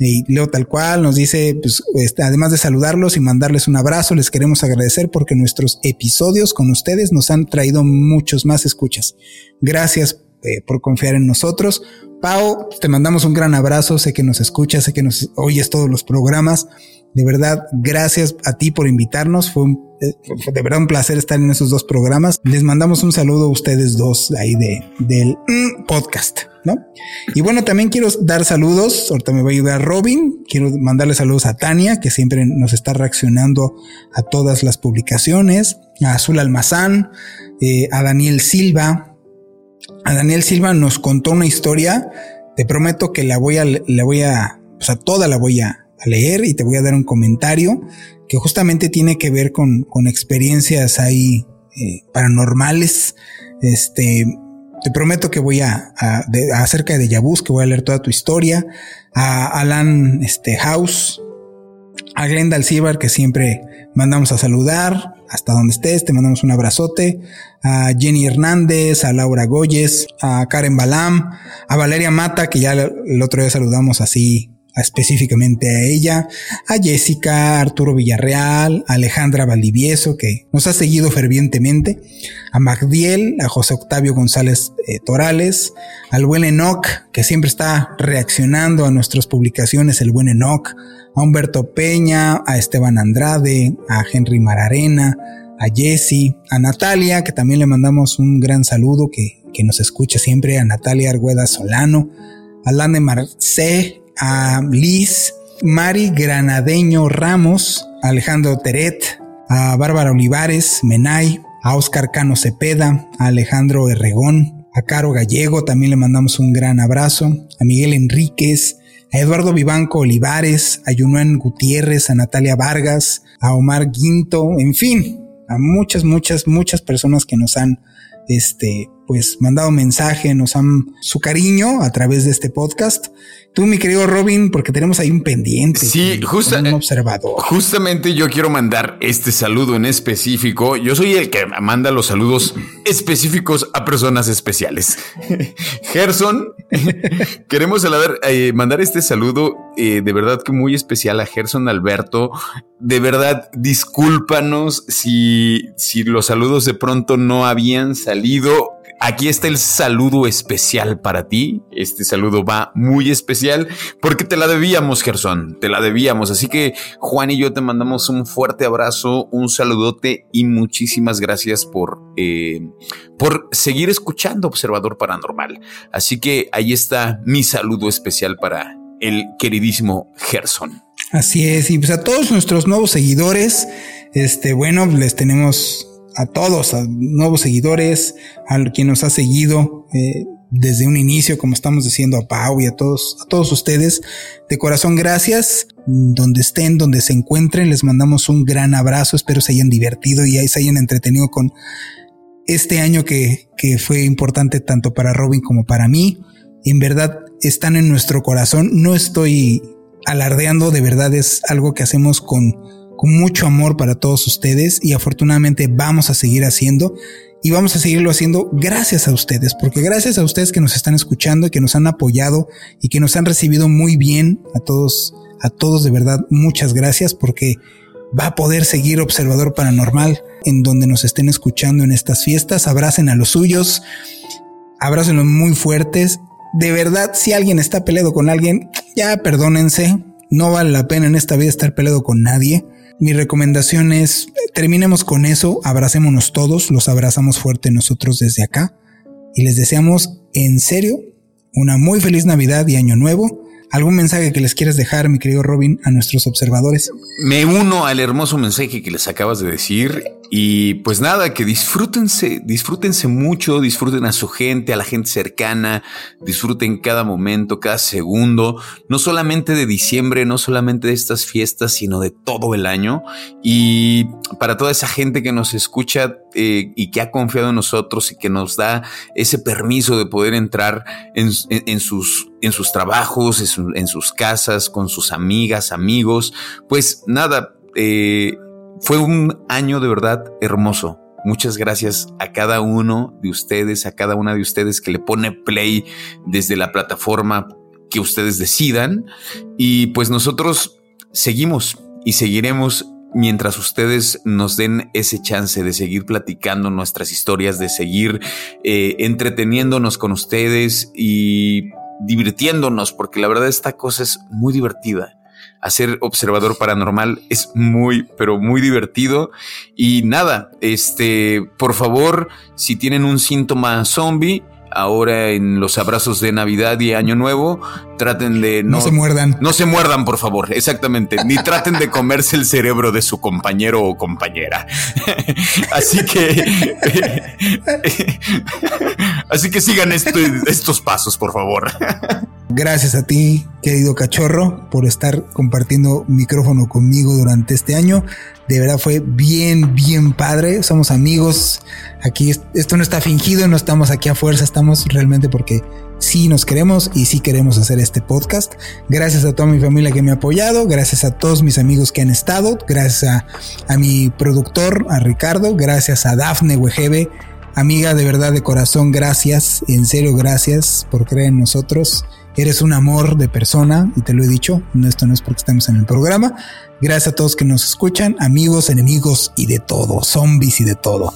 Y Leo tal cual nos dice, pues, este, además de saludarlos y mandarles un abrazo, les queremos agradecer porque nuestros episodios con ustedes nos han traído muchos más escuchas. Gracias eh, por confiar en nosotros. Pau, te mandamos un gran abrazo, sé que nos escuchas, sé que nos oyes todos los programas. De verdad, gracias a ti por invitarnos. Fue, eh, de verdad un placer estar en esos dos programas. Les mandamos un saludo a ustedes dos ahí de, del mm, podcast. ¿no? Y bueno, también quiero dar saludos, ahorita me va a ayudar Robin, quiero mandarle saludos a Tania, que siempre nos está reaccionando a todas las publicaciones, a Azul Almazán, eh, a Daniel Silva. A Daniel Silva nos contó una historia, te prometo que la voy a, la voy a, o sea, toda la voy a, leer y te voy a dar un comentario que justamente tiene que ver con, con experiencias ahí eh, paranormales, este, te prometo que voy a, acerca de Yabus, que voy a leer toda tu historia, a Alan este, House, a Glenda Alcibar, que siempre mandamos a saludar, hasta donde estés, te mandamos un abrazote, a Jenny Hernández, a Laura Goyes, a Karen Balam, a Valeria Mata, que ya el otro día saludamos así específicamente a ella, a Jessica, Arturo Villarreal, a Alejandra Valdivieso, que nos ha seguido fervientemente, a Magdiel, a José Octavio González eh, Torales, al buen Enoch, que siempre está reaccionando a nuestras publicaciones, el buen Enoch, a Humberto Peña, a Esteban Andrade, a Henry Mararena, a Jesse, a Natalia, que también le mandamos un gran saludo, que, que nos escucha siempre, a Natalia Argueda Solano, a Lane Marcé, a Liz, Mari Granadeño Ramos, Alejandro Teret, a Bárbara Olivares, Menay, a Oscar Cano Cepeda, a Alejandro Herregón, a Caro Gallego, también le mandamos un gran abrazo, a Miguel Enríquez, a Eduardo Vivanco Olivares, a Yunuan Gutiérrez, a Natalia Vargas, a Omar Guinto, en fin, a muchas, muchas, muchas personas que nos han este, pues mandado mensaje, nos han su cariño a través de este podcast. Tú, mi querido Robin, porque tenemos ahí un pendiente. Sí, justo. Un observador. Justamente yo quiero mandar este saludo en específico. Yo soy el que manda los saludos específicos a personas especiales. Gerson, queremos eh, mandar este saludo eh, de verdad que muy especial a Gerson Alberto. De verdad, discúlpanos si, si los saludos de pronto no habían salido Aquí está el saludo especial para ti. Este saludo va muy especial porque te la debíamos, Gerson. Te la debíamos. Así que Juan y yo te mandamos un fuerte abrazo, un saludote y muchísimas gracias por, eh, por seguir escuchando Observador Paranormal. Así que ahí está mi saludo especial para el queridísimo Gerson. Así es. Y pues a todos nuestros nuevos seguidores, este, bueno, les tenemos a todos, a nuevos seguidores, a quien nos ha seguido eh, desde un inicio, como estamos diciendo a Pau y a todos, a todos ustedes. De corazón, gracias. Donde estén, donde se encuentren, les mandamos un gran abrazo. Espero se hayan divertido y se hayan entretenido con este año que, que fue importante tanto para Robin como para mí. En verdad están en nuestro corazón. No estoy alardeando, de verdad es algo que hacemos con con mucho amor para todos ustedes y afortunadamente vamos a seguir haciendo y vamos a seguirlo haciendo gracias a ustedes, porque gracias a ustedes que nos están escuchando y que nos han apoyado y que nos han recibido muy bien a todos, a todos de verdad, muchas gracias porque va a poder seguir Observador Paranormal en donde nos estén escuchando en estas fiestas, abracen a los suyos, abrácenlos muy fuertes. De verdad, si alguien está peleado con alguien, ya perdónense, no vale la pena en esta vida estar peleado con nadie mi recomendación es, terminemos con eso, abracémonos todos, los abrazamos fuerte nosotros desde acá y les deseamos en serio una muy feliz Navidad y Año Nuevo. ¿Algún mensaje que les quieras dejar, mi querido Robin, a nuestros observadores? Me uno al hermoso mensaje que les acabas de decir y pues nada, que disfrútense, disfrútense mucho, disfruten a su gente, a la gente cercana, disfruten cada momento, cada segundo, no solamente de diciembre, no solamente de estas fiestas, sino de todo el año. Y para toda esa gente que nos escucha eh, y que ha confiado en nosotros y que nos da ese permiso de poder entrar en, sus, en sus trabajos, en, sus casas, con sus amigas, amigos, pues nada, eh, fue un año de verdad hermoso. Muchas gracias a cada uno de ustedes, a cada una de ustedes que le pone play desde la plataforma que ustedes decidan. Y pues nosotros seguimos y seguiremos mientras ustedes nos den ese chance de seguir platicando nuestras historias, de seguir eh, entreteniéndonos con ustedes y divirtiéndonos, porque la verdad esta cosa es muy divertida hacer observador paranormal es muy, pero muy divertido. Y nada, este, por favor, si tienen un síntoma zombie, ahora en los abrazos de Navidad y Año Nuevo, traten de no, se muerdan. No se muerdan, por favor, exactamente. Ni traten de comerse el cerebro de su compañero o compañera. así que, así que sigan estos pasos, por favor. Gracias a ti, querido cachorro, por estar compartiendo micrófono conmigo durante este año. De verdad fue bien, bien padre. Somos amigos. Aquí esto no está fingido, no estamos aquí a fuerza, estamos realmente porque sí nos queremos y sí queremos hacer este podcast. Gracias a toda mi familia que me ha apoyado, gracias a todos mis amigos que han estado, gracias a, mi productor, a Ricardo, gracias a Dafne Wegebe, amiga de verdad de corazón, gracias, en serio gracias por creer en nosotros. Eres un amor de persona y te lo he dicho, esto no es porque estemos en el programa. Gracias a todos que nos escuchan, amigos, enemigos y de todo, zombies y de todo.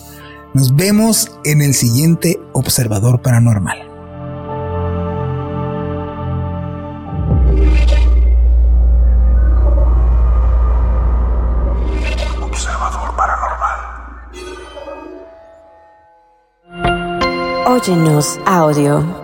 Nos vemos en el siguiente Observador Paranormal. Observador Paranormal. Óyenos audio.